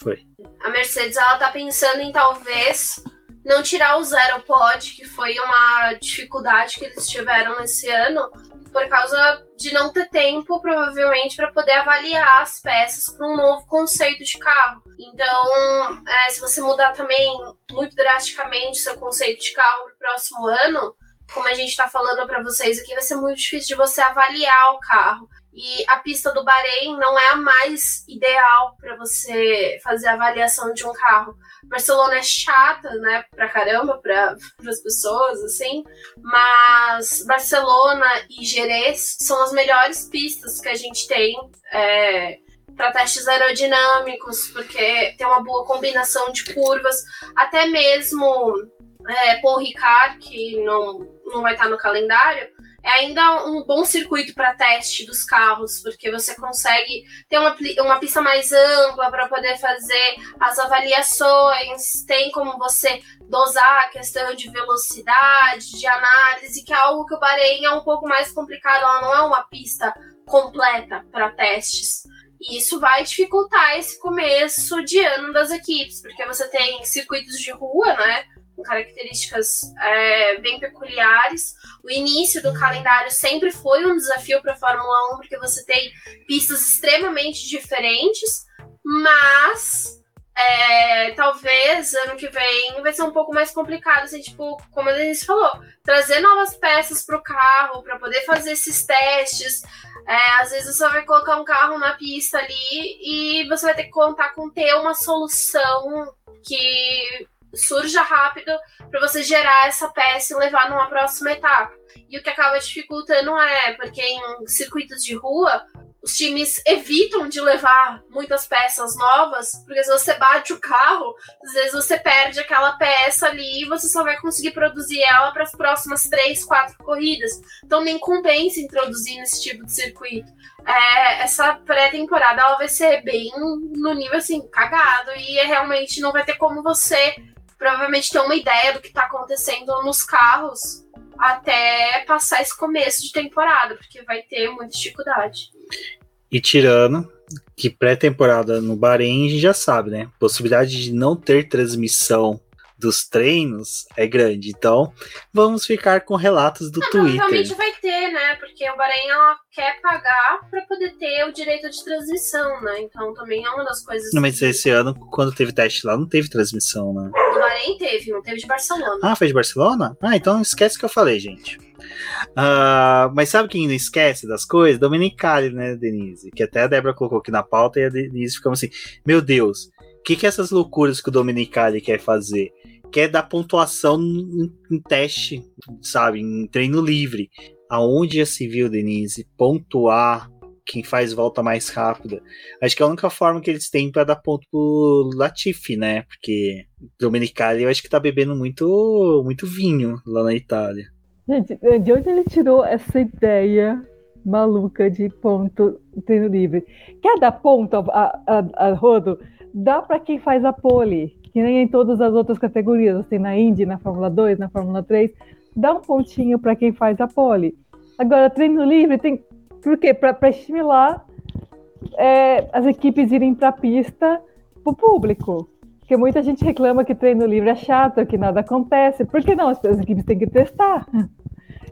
Speaker 1: Foi.
Speaker 2: A Mercedes ela tá pensando em talvez não tirar o Zero Pod, que foi uma dificuldade que eles tiveram nesse ano, por causa de não ter tempo, provavelmente, para poder avaliar as peças para um novo conceito de carro. Então, é, se você mudar também muito drasticamente seu conceito de carro para o próximo ano, como a gente está falando para vocês aqui, vai ser muito difícil de você avaliar o carro. E a pista do Bahrein não é a mais ideal para você fazer a avaliação de um carro. Barcelona é chata, né, pra caramba, para as pessoas, assim, mas Barcelona e Jerez são as melhores pistas que a gente tem é, para testes aerodinâmicos, porque tem uma boa combinação de curvas, até mesmo é, Paul Ricard, que não, não vai estar no calendário, é ainda um bom circuito para teste dos carros, porque você consegue ter uma, uma pista mais ampla para poder fazer as avaliações, tem como você dosar a questão de velocidade, de análise, que é algo que o Bahrein é um pouco mais complicado, ela não é uma pista completa para testes. E isso vai dificultar esse começo de ano das equipes, porque você tem circuitos de rua, né? Com características é, bem peculiares. O início do calendário sempre foi um desafio para a Fórmula 1, porque você tem pistas extremamente diferentes, mas é, talvez ano que vem vai ser um pouco mais complicado, assim, tipo, como a Denise falou, trazer novas peças para o carro, para poder fazer esses testes. É, às vezes você vai colocar um carro na pista ali e você vai ter que contar com ter uma solução que surja rápido para você gerar essa peça e levar numa próxima etapa. E o que acaba dificultando é, porque em circuitos de rua, os times evitam de levar muitas peças novas, porque se você bate o carro, às vezes você perde aquela peça ali e você só vai conseguir produzir ela para as próximas três, quatro corridas. Então nem compensa introduzir nesse tipo de circuito. É, essa pré-temporada ela vai ser bem no nível assim, cagado, e é, realmente não vai ter como você provavelmente ter uma ideia do que está acontecendo nos carros até passar esse começo de temporada, porque vai ter muita dificuldade.
Speaker 1: E tirando que pré-temporada no Bahrein a gente já sabe, né? Possibilidade de não ter transmissão dos treinos é grande. Então, vamos ficar com relatos do não, Twitter.
Speaker 2: Realmente vai ter, né? Porque o Bahrein ela quer pagar para poder ter o direito de transmissão, né? Então também é uma das coisas.
Speaker 1: Não, mas que... esse ano, quando teve teste lá, não teve transmissão, né?
Speaker 2: O Bahrein teve, não teve de Barcelona.
Speaker 1: Ah, foi de Barcelona? Ah, então esquece o que eu falei, gente. Uh, mas sabe quem não esquece das coisas? Domenicali, né, Denise? Que até a Débora colocou aqui na pauta e a Denise ficou assim: Meu Deus, o que, que essas loucuras que o Domenicali quer fazer? Quer dar pontuação em, em teste, sabe? Em treino livre. Aonde já se viu, Denise, pontuar quem faz volta mais rápida. Acho que é a única forma que eles têm para dar ponto pro Latifi, né? Porque Domenicali eu acho que tá bebendo muito, muito vinho lá na Itália.
Speaker 3: Gente, de onde ele tirou essa ideia maluca de ponto treino livre? Quer dar ponto a, a, a rodo? Dá para quem faz a pole, que nem em todas as outras categorias, assim, na Indy, na Fórmula 2, na Fórmula 3, dá um pontinho para quem faz a pole. Agora, treino livre tem. Por quê? Para estimular é, as equipes irem para a pista para o público. Porque muita gente reclama que treino livre é chato, que nada acontece. Por que não? As, equipes têm que testar.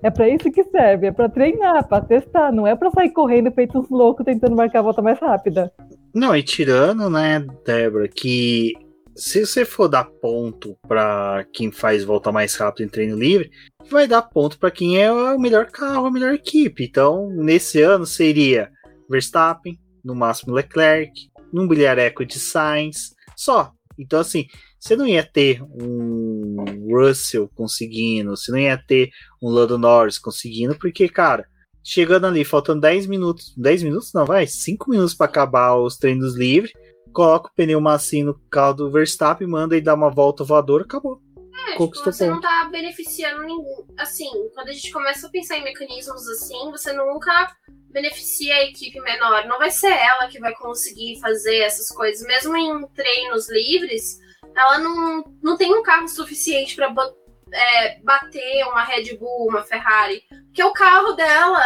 Speaker 3: É para isso que serve, é para treinar, para testar, não é para sair correndo feito uns loucos tentando marcar a volta mais rápida.
Speaker 1: Não, e tirando, né, Débora, que se você for dar ponto para quem faz volta mais rápido em treino livre, vai dar ponto para quem é o melhor carro, a melhor equipe. Então, nesse ano seria Verstappen, no máximo Leclerc, num bilhareco de Sainz, só. Então, assim, você não ia ter um Russell conseguindo, você não ia ter um Lando Norris conseguindo, porque, cara, chegando ali, faltando 10 minutos, 10 minutos não, vai, 5 minutos para acabar os treinos livres, coloca o pneu macio no carro do Verstappen, manda e dá uma volta voadora, acabou.
Speaker 2: É, tipo, você não tá beneficiando ninguém. Assim, quando a gente começa a pensar em mecanismos assim, você nunca beneficia a equipe menor. Não vai ser ela que vai conseguir fazer essas coisas. Mesmo em treinos livres, ela não, não tem um carro suficiente para é, bater uma Red Bull, uma Ferrari. Porque o carro dela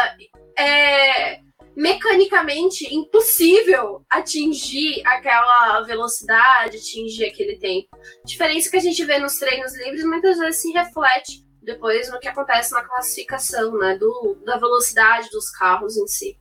Speaker 2: é mecanicamente impossível atingir aquela velocidade, atingir aquele tempo. A diferença que a gente vê nos treinos livres muitas vezes se reflete depois no que acontece na classificação, né, do, da velocidade dos carros em si.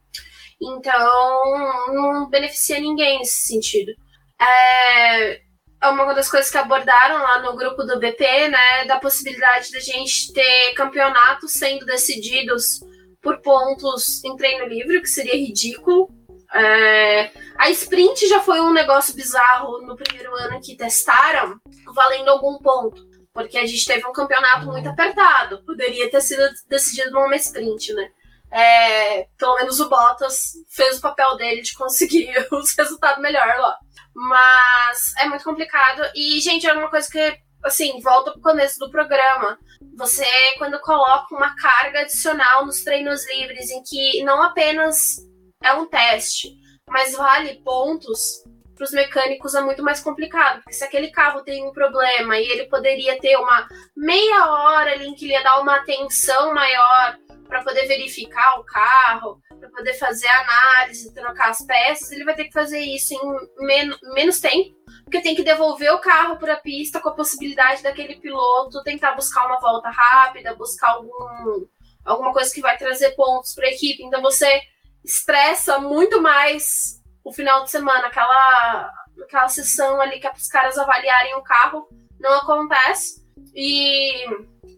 Speaker 2: Então, não beneficia ninguém nesse sentido. É, é uma das coisas que abordaram lá no grupo do BP, né, da possibilidade da gente ter campeonatos sendo decididos por pontos em treino livre, que seria ridículo. É, a sprint já foi um negócio bizarro no primeiro ano que testaram, valendo algum ponto, porque a gente teve um campeonato muito apertado, poderia ter sido decidido numa sprint, né? É, pelo menos o Bottas fez o papel dele de conseguir os resultados melhores lá. Mas é muito complicado. E, gente, é uma coisa que assim, volta pro começo do programa. Você, quando coloca uma carga adicional nos treinos livres, em que não apenas é um teste, mas vale pontos para os mecânicos é muito mais complicado, porque se aquele carro tem um problema e ele poderia ter uma meia hora ali em que ele ia dar uma atenção maior para poder verificar o carro, para poder fazer análise, trocar as peças, ele vai ter que fazer isso em men menos tempo, porque tem que devolver o carro para a pista com a possibilidade daquele piloto tentar buscar uma volta rápida, buscar algum, alguma coisa que vai trazer pontos para a equipe. Então você estressa muito mais o final de semana, aquela, aquela sessão ali que é para os caras avaliarem o carro, não acontece. E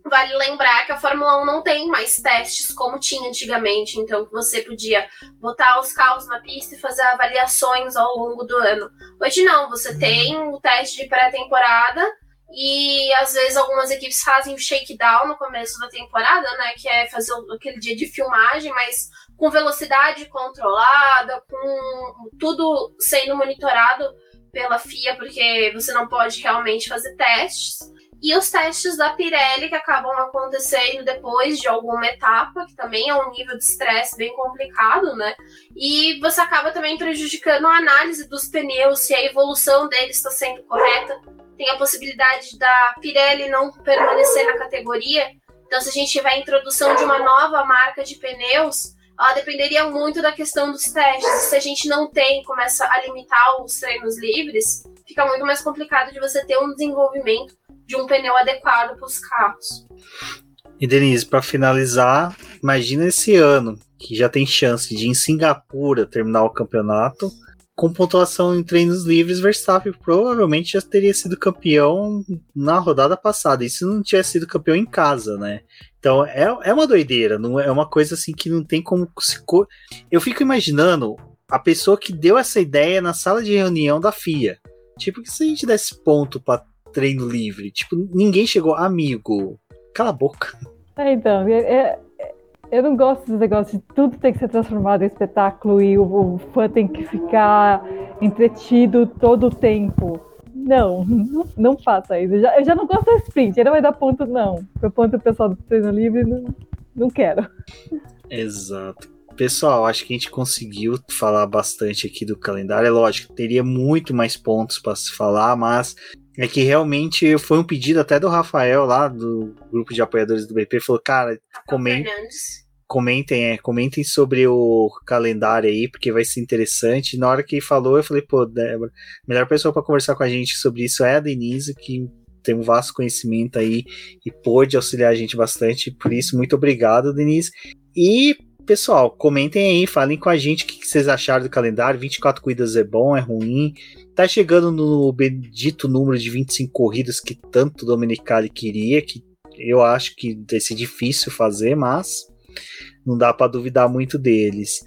Speaker 2: Vale lembrar que a Fórmula 1 não tem mais testes como tinha antigamente, então você podia botar os carros na pista e fazer avaliações ao longo do ano. Hoje não, você tem o teste de pré-temporada e às vezes algumas equipes fazem o shakedown no começo da temporada, né, que é fazer aquele dia de filmagem, mas com velocidade controlada, com tudo sendo monitorado pela FIA, porque você não pode realmente fazer testes. E os testes da Pirelli, que acabam acontecendo depois de alguma etapa, que também é um nível de estresse bem complicado, né? E você acaba também prejudicando a análise dos pneus, se a evolução deles está sendo correta. Tem a possibilidade da Pirelli não permanecer na categoria. Então, se a gente tiver a introdução de uma nova marca de pneus, ela dependeria muito da questão dos testes. Se a gente não tem, começa a limitar os treinos livres, fica muito mais complicado de você ter um desenvolvimento de um pneu adequado para os carros.
Speaker 1: E Denise, para finalizar, imagina esse ano que já tem chance de em Singapura terminar o campeonato com pontuação em treinos livres, Verstappen provavelmente já teria sido campeão na rodada passada. E se não tivesse sido campeão em casa, né? Então é, é uma doideira, não é uma coisa assim que não tem como se. Eu fico imaginando a pessoa que deu essa ideia na sala de reunião da FIA. Tipo, que se a gente desse ponto para treino livre. Tipo, ninguém chegou, amigo, cala a boca.
Speaker 3: É, então, é, é, eu não gosto desse negócio de tudo tem que ser transformado em espetáculo e o, o fã tem que ficar entretido todo o tempo. Não, não, não faça isso. Eu já, eu já não gosto da sprint, ele não vai dar ponto, não. Pro ponto pessoal do treino livre, não, não quero.
Speaker 1: Exato. Pessoal, acho que a gente conseguiu falar bastante aqui do calendário. É lógico, teria muito mais pontos para se falar, mas é que realmente foi um pedido até do Rafael lá, do grupo de apoiadores do BP, falou, cara, comentem, comentem, é, comentem sobre o calendário aí, porque vai ser interessante. Na hora que ele falou, eu falei, pô, Débora, a melhor pessoa para conversar com a gente sobre isso é a Denise, que tem um vasto conhecimento aí e pôde auxiliar a gente bastante. Por isso, muito obrigado, Denise. E pessoal, comentem aí, falem com a gente o que vocês acharam do calendário. 24 corridas é bom, é ruim? Tá chegando no bendito número de 25 corridas que tanto Dominicali queria, que eu acho que vai ser difícil fazer, mas não dá para duvidar muito deles.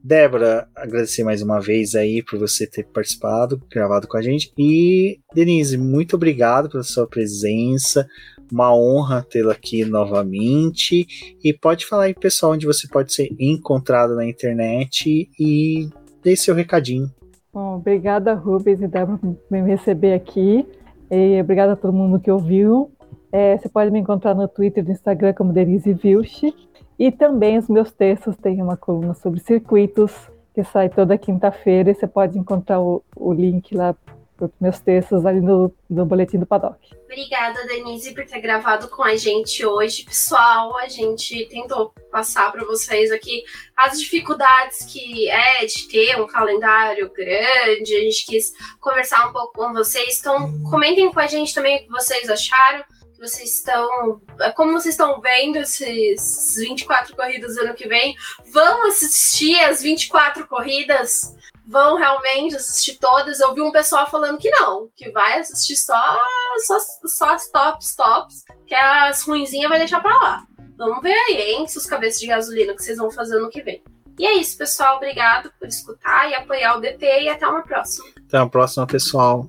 Speaker 1: Débora, agradecer mais uma vez aí por você ter participado, gravado com a gente. E Denise, muito obrigado pela sua presença. Uma honra tê-la aqui novamente. E pode falar aí, pessoal, onde você pode ser encontrado na internet e dê seu recadinho.
Speaker 3: Bom, obrigada, Rubens e por me receber aqui. E obrigada a todo mundo que ouviu. É, você pode me encontrar no Twitter e no Instagram como Denise Vilch. E também os meus textos têm uma coluna sobre circuitos que sai toda quinta-feira você pode encontrar o, o link lá meus textos ali no, no boletim do Paddock.
Speaker 2: Obrigada, Denise, por ter gravado com a gente hoje. Pessoal, a gente tentou passar para vocês aqui as dificuldades que é de ter um calendário grande. A gente quis conversar um pouco com vocês. Então, comentem com a gente também o que vocês acharam vocês estão. Como vocês estão vendo esses 24 corridas ano que vem? Vão assistir as 24 corridas? Vão realmente assistir todas? Eu vi um pessoal falando que não, que vai assistir só, só, só as tops, tops, que as ruinzinhas vai deixar pra lá. Vamos ver aí, hein, seus cabeças de gasolina que vocês vão fazer ano que vem. E é isso, pessoal. Obrigado por escutar e apoiar o DP e até uma próxima.
Speaker 1: Até uma próxima, pessoal.